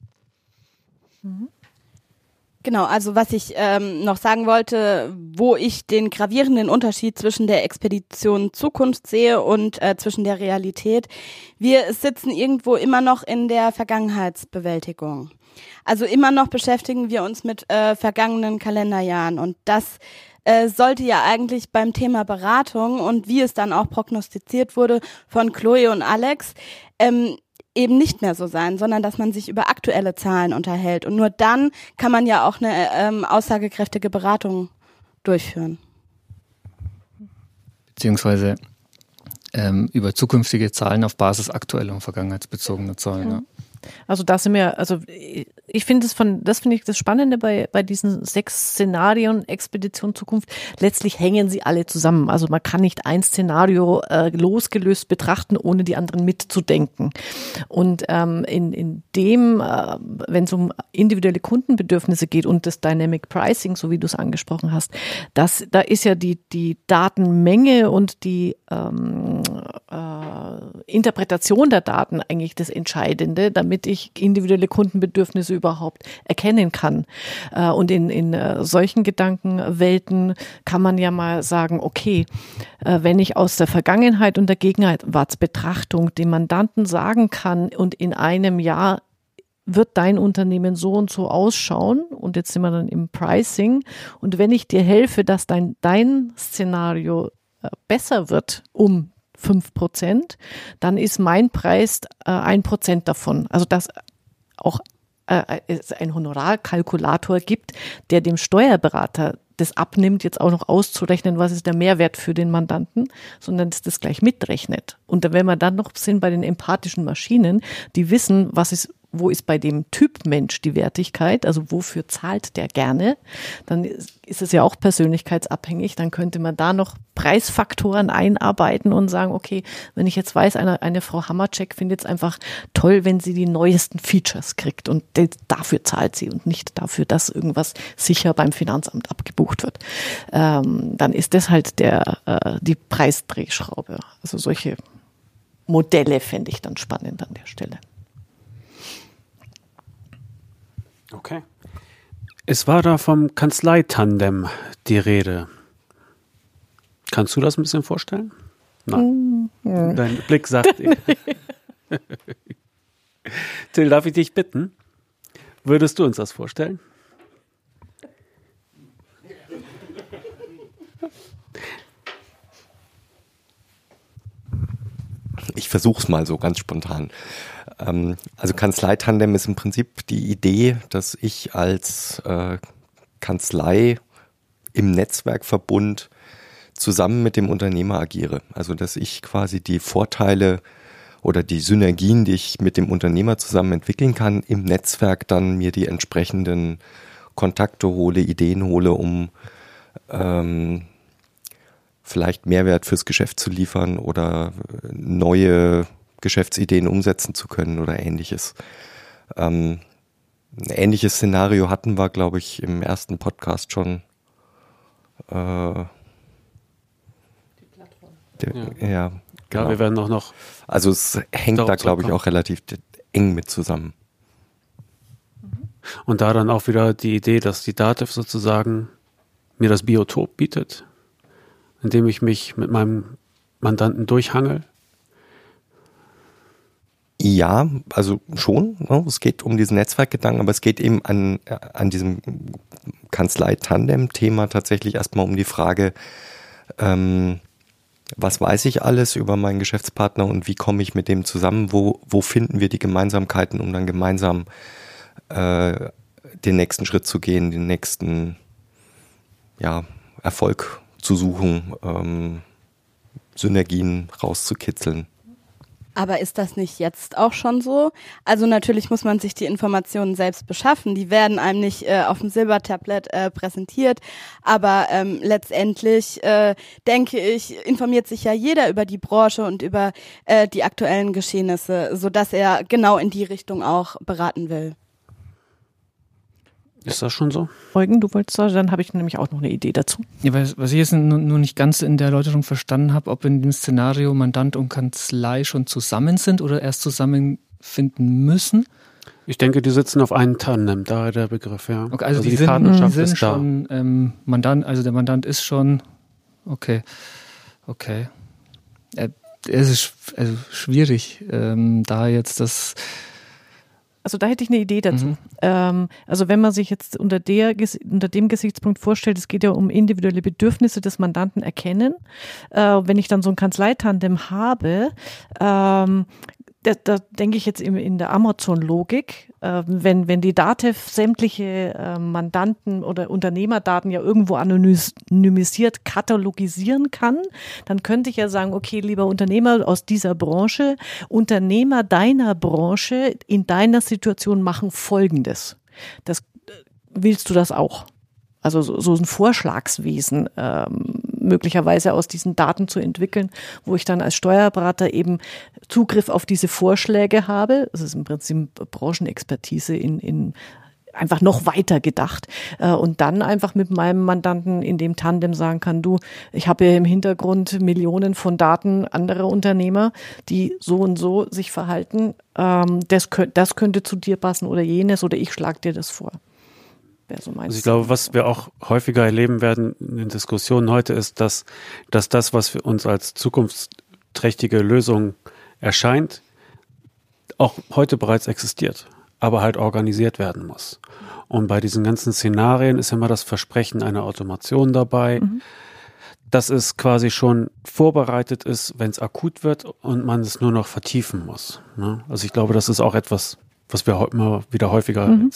Mhm. Genau, also was ich ähm, noch sagen wollte, wo ich den gravierenden Unterschied zwischen der Expedition Zukunft sehe und äh, zwischen der Realität. Wir sitzen irgendwo immer noch in der Vergangenheitsbewältigung. Also immer noch beschäftigen wir uns mit äh, vergangenen Kalenderjahren und das äh, sollte ja eigentlich beim Thema Beratung und wie es dann auch prognostiziert wurde von Chloe und Alex, ähm, eben nicht mehr so sein, sondern dass man sich über aktuelle Zahlen unterhält. Und nur dann kann man ja auch eine ähm, aussagekräftige Beratung durchführen. Beziehungsweise ähm, über zukünftige Zahlen auf Basis aktueller und vergangenheitsbezogener Zahlen. Ja. Also da sind wir, also ich finde es von, das finde ich das Spannende bei, bei diesen sechs Szenarien, Expedition Zukunft. Letztlich hängen sie alle zusammen. Also man kann nicht ein Szenario äh, losgelöst betrachten, ohne die anderen mitzudenken. Und ähm, in, in dem, äh, wenn es um individuelle Kundenbedürfnisse geht und das Dynamic Pricing, so wie du es angesprochen hast, das, da ist ja die, die Datenmenge und die ähm, äh, Interpretation der Daten eigentlich das Entscheidende, damit ich individuelle Kundenbedürfnisse überhaupt erkennen kann. Äh, und in, in äh, solchen Gedankenwelten kann man ja mal sagen, okay, äh, wenn ich aus der Vergangenheit und der Gegenwartsbetrachtung dem Mandanten sagen kann und in einem Jahr wird dein Unternehmen so und so ausschauen und jetzt sind wir dann im Pricing und wenn ich dir helfe, dass dein, dein Szenario besser wird um fünf Prozent, dann ist mein Preis äh, ein Prozent davon. Also dass auch äh, es ein Honorarkalkulator gibt, der dem Steuerberater das abnimmt, jetzt auch noch auszurechnen, was ist der Mehrwert für den Mandanten, sondern dass das gleich mitrechnet. Und wenn wir dann noch sind bei den empathischen Maschinen, die wissen, was ist wo ist bei dem Typ Mensch die Wertigkeit, also wofür zahlt der gerne, dann ist es ja auch persönlichkeitsabhängig, dann könnte man da noch Preisfaktoren einarbeiten und sagen, okay, wenn ich jetzt weiß, eine, eine Frau Hammercheck findet es einfach toll, wenn sie die neuesten Features kriegt. Und dafür zahlt sie und nicht dafür, dass irgendwas sicher beim Finanzamt abgebucht wird, ähm, dann ist das halt der, äh, die Preisdrehschraube. Also solche Modelle fände ich dann spannend an der Stelle. Okay. Es war da vom Kanzleitandem die Rede. Kannst du das ein bisschen vorstellen? Nein. Mhm. Dein Blick sagt. (laughs) Till, darf ich dich bitten? Würdest du uns das vorstellen? Ich versuche es mal so ganz spontan. Ähm, also Kanzleitandem ist im Prinzip die Idee, dass ich als äh, Kanzlei im Netzwerkverbund zusammen mit dem Unternehmer agiere. Also dass ich quasi die Vorteile oder die Synergien, die ich mit dem Unternehmer zusammen entwickeln kann, im Netzwerk dann mir die entsprechenden Kontakte hole, Ideen hole, um ähm, vielleicht Mehrwert fürs Geschäft zu liefern oder neue Geschäftsideen umsetzen zu können oder ähnliches. Ähm, ein ähnliches Szenario hatten wir, glaube ich, im ersten Podcast schon. Äh, Die ja. ja, genau. ja, wir werden auch noch. Also es hängt da, glaube ich, auch relativ eng mit zusammen. Und da dann auch wieder die Idee, dass die Dativ sozusagen mir das Biotop bietet, indem ich mich mit meinem Mandanten durchhangel ja, also schon. Ne? Es geht um diesen Netzwerkgedanken, aber es geht eben an, an diesem Kanzlei-Tandem-Thema tatsächlich erstmal um die Frage, ähm, was weiß ich alles über meinen Geschäftspartner und wie komme ich mit dem zusammen? Wo, wo finden wir die Gemeinsamkeiten, um dann gemeinsam äh, den nächsten Schritt zu gehen, den nächsten ja, Erfolg zu suchen, ähm, Synergien rauszukitzeln. Aber ist das nicht jetzt auch schon so? Also natürlich muss man sich die Informationen selbst beschaffen. Die werden einem nicht äh, auf dem Silbertablett äh, präsentiert. Aber ähm, letztendlich äh, denke ich, informiert sich ja jeder über die Branche und über äh, die aktuellen Geschehnisse, so dass er genau in die Richtung auch beraten will. Ist das schon so? Eugen, du wolltest da, dann habe ich nämlich auch noch eine Idee dazu. Ja, was, was ich jetzt nur, nur nicht ganz in der Erläuterung verstanden habe, ob in dem Szenario Mandant und Kanzlei schon zusammen sind oder erst zusammenfinden müssen. Ich denke, die sitzen auf einem Tandem, daher der Begriff, ja. Okay, also, also die, die sind, Partnerschaft sind ist schon ähm, Mandant, also der Mandant ist schon okay, okay. Äh, es ist also schwierig, ähm, da jetzt das also da hätte ich eine Idee dazu. Mhm. Ähm, also wenn man sich jetzt unter, der, unter dem Gesichtspunkt vorstellt, es geht ja um individuelle Bedürfnisse des Mandanten erkennen. Äh, wenn ich dann so ein Kanzleitandem habe, ähm, da, da denke ich jetzt in, in der Amazon-Logik, äh, wenn, wenn die DATEV sämtliche äh, Mandanten oder Unternehmerdaten ja irgendwo anonymisiert katalogisieren kann, dann könnte ich ja sagen, okay, lieber Unternehmer aus dieser Branche, Unternehmer deiner Branche in deiner Situation machen Folgendes. Das, äh, willst du das auch? Also so, so ein Vorschlagswesen ähm, möglicherweise aus diesen Daten zu entwickeln, wo ich dann als Steuerberater eben Zugriff auf diese Vorschläge habe. Das ist im Prinzip Branchenexpertise in, in einfach noch weiter gedacht äh, und dann einfach mit meinem Mandanten in dem Tandem sagen kann, du, ich habe ja im Hintergrund Millionen von Daten anderer Unternehmer, die so und so sich verhalten. Ähm, das, das könnte zu dir passen oder jenes oder ich schlage dir das vor. So also ich glaube, was wir auch häufiger erleben werden in den Diskussionen heute ist, dass, dass das, was für uns als zukunftsträchtige Lösung erscheint, auch heute bereits existiert, aber halt organisiert werden muss. Und bei diesen ganzen Szenarien ist immer das Versprechen einer Automation dabei, mhm. dass es quasi schon vorbereitet ist, wenn es akut wird und man es nur noch vertiefen muss. Ne? Also ich glaube, das ist auch etwas, was wir immer wieder häufiger mhm.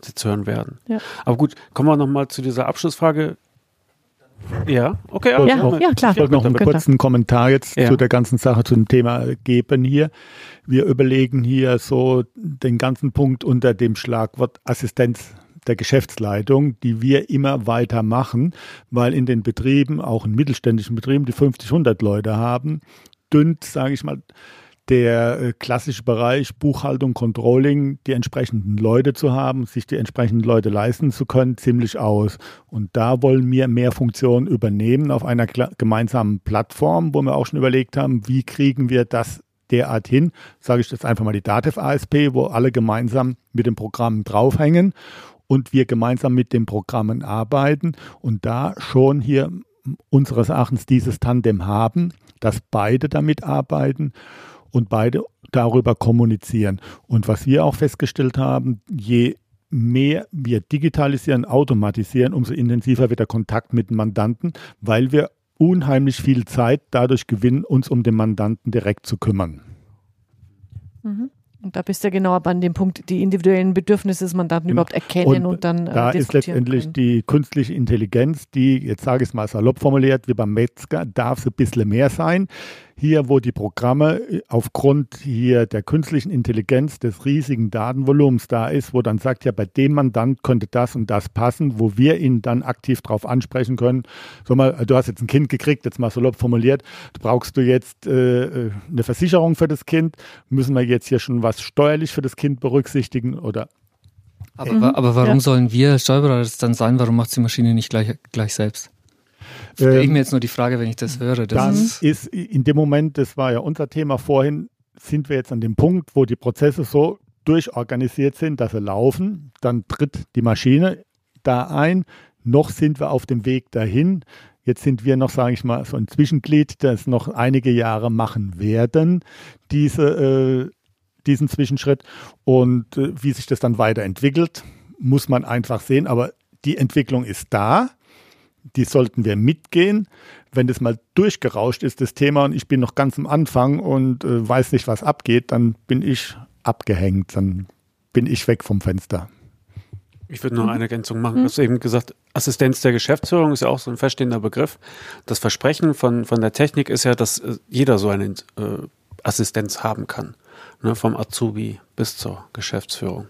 Jetzt, jetzt, hören werden. Ja. Aber gut, kommen wir nochmal zu dieser Abschlussfrage. Ja, okay. Ja, ja, ja klar. Ich wollte noch einen kurzen Kommentar jetzt ja. zu der ganzen Sache, zu dem Thema geben hier. Wir überlegen hier so den ganzen Punkt unter dem Schlagwort Assistenz der Geschäftsleitung, die wir immer weiter machen, weil in den Betrieben, auch in mittelständischen Betrieben, die 50, 100 Leute haben, dünnt, sage ich mal, der äh, klassische Bereich Buchhaltung, Controlling, die entsprechenden Leute zu haben, sich die entsprechenden Leute leisten zu können, ziemlich aus. Und da wollen wir mehr Funktionen übernehmen auf einer gemeinsamen Plattform, wo wir auch schon überlegt haben, wie kriegen wir das derart hin, sage ich jetzt einfach mal die Datev ASP, wo alle gemeinsam mit dem Programm draufhängen und wir gemeinsam mit den Programmen arbeiten und da schon hier unseres Erachtens dieses Tandem haben, dass beide damit arbeiten und beide darüber kommunizieren. Und was wir auch festgestellt haben, je mehr wir digitalisieren, automatisieren, umso intensiver wird der Kontakt mit dem Mandanten, weil wir unheimlich viel Zeit dadurch gewinnen, uns um den Mandanten direkt zu kümmern. Mhm. Und da bist du ja genau an dem Punkt, die individuellen Bedürfnisse des Mandanten genau. überhaupt erkennen und, und dann äh, Da ist letztendlich können. die künstliche Intelligenz, die, jetzt sage ich es mal salopp formuliert, wie beim Metzger, darf es ein bisschen mehr sein hier, wo die Programme äh, aufgrund hier der künstlichen Intelligenz des riesigen Datenvolumens da ist, wo dann sagt, ja, bei dem Mandant könnte das und das passen, wo wir ihn dann aktiv darauf ansprechen können. So mal, du hast jetzt ein Kind gekriegt, jetzt mal salopp formuliert, brauchst du jetzt äh, äh, eine Versicherung für das Kind? Müssen wir jetzt hier schon was steuerlich für das Kind berücksichtigen oder aber, mhm, aber warum ja. sollen wir Steuerberater das dann sein? Warum macht die Maschine nicht gleich, gleich selbst? Stelle ich ähm, mir jetzt nur die Frage, wenn ich das höre. Das dann ist, ist in dem Moment, das war ja unser Thema vorhin, sind wir jetzt an dem Punkt, wo die Prozesse so durchorganisiert sind, dass sie laufen. Dann tritt die Maschine da ein. Noch sind wir auf dem Weg dahin. Jetzt sind wir noch, sage ich mal, so ein Zwischenglied, das noch einige Jahre machen werden, diese, äh, diesen Zwischenschritt. Und äh, wie sich das dann weiterentwickelt, muss man einfach sehen. Aber die Entwicklung ist da die sollten wir mitgehen. Wenn das mal durchgerauscht ist, das Thema, und ich bin noch ganz am Anfang und äh, weiß nicht, was abgeht, dann bin ich abgehängt, dann bin ich weg vom Fenster. Ich würde noch eine Ergänzung machen. Du hast eben gesagt, Assistenz der Geschäftsführung ist ja auch so ein feststehender Begriff. Das Versprechen von, von der Technik ist ja, dass äh, jeder so eine äh, Assistenz haben kann. Ne, vom Azubi bis zur Geschäftsführung.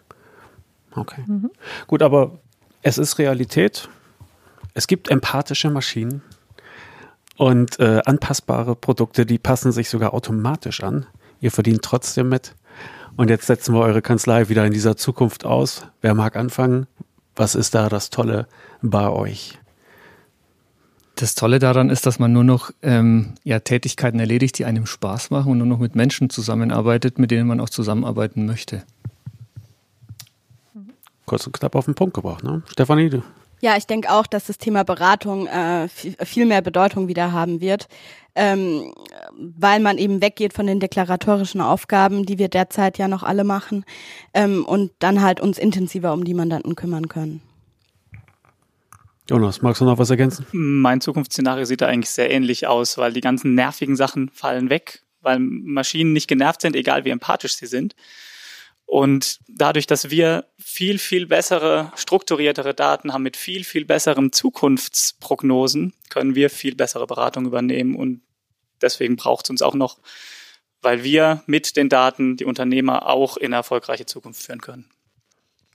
Okay. Mhm. Gut, aber es ist Realität. Es gibt empathische Maschinen und äh, anpassbare Produkte, die passen sich sogar automatisch an. Ihr verdient trotzdem mit. Und jetzt setzen wir eure Kanzlei wieder in dieser Zukunft aus. Wer mag anfangen? Was ist da das Tolle bei euch? Das Tolle daran ist, dass man nur noch ähm, ja, Tätigkeiten erledigt, die einem Spaß machen und nur noch mit Menschen zusammenarbeitet, mit denen man auch zusammenarbeiten möchte. Kurz und knapp auf den Punkt gebracht, ne? Stefanie, du? Ja, ich denke auch, dass das Thema Beratung äh, viel mehr Bedeutung wieder haben wird, ähm, weil man eben weggeht von den deklaratorischen Aufgaben, die wir derzeit ja noch alle machen, ähm, und dann halt uns intensiver um die Mandanten kümmern können. Jonas, magst du noch was ergänzen? Mein Zukunftsszenario sieht da eigentlich sehr ähnlich aus, weil die ganzen nervigen Sachen fallen weg, weil Maschinen nicht genervt sind, egal wie empathisch sie sind. Und dadurch, dass wir viel, viel bessere, strukturiertere Daten haben mit viel, viel besseren Zukunftsprognosen, können wir viel bessere Beratung übernehmen. Und deswegen braucht es uns auch noch, weil wir mit den Daten die Unternehmer auch in eine erfolgreiche Zukunft führen können.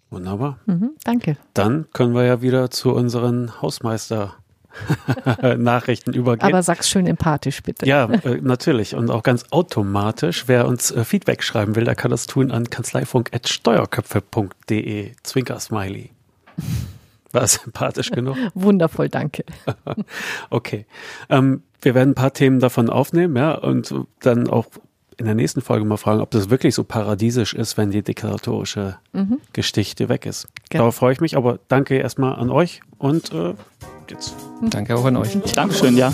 Wunderbar. Mhm, danke. Dann können wir ja wieder zu unseren Hausmeister (laughs) Nachrichten übergehen. Aber sag's schön empathisch, bitte. Ja, äh, natürlich und auch ganz automatisch. Wer uns äh, Feedback schreiben will, der kann das tun an kanzleifunk.steuerköpfe.de. Zwinker-Smiley. (laughs) War es sympathisch genug? Wundervoll, danke. (laughs) okay. Ähm, wir werden ein paar Themen davon aufnehmen, ja, und dann auch in der nächsten Folge mal fragen, ob das wirklich so paradiesisch ist, wenn die deklaratorische mhm. Geschichte weg ist. Genau. Darauf freue ich mich, aber danke erstmal an euch und äh, jetzt. Danke auch an euch. Dankeschön, ja.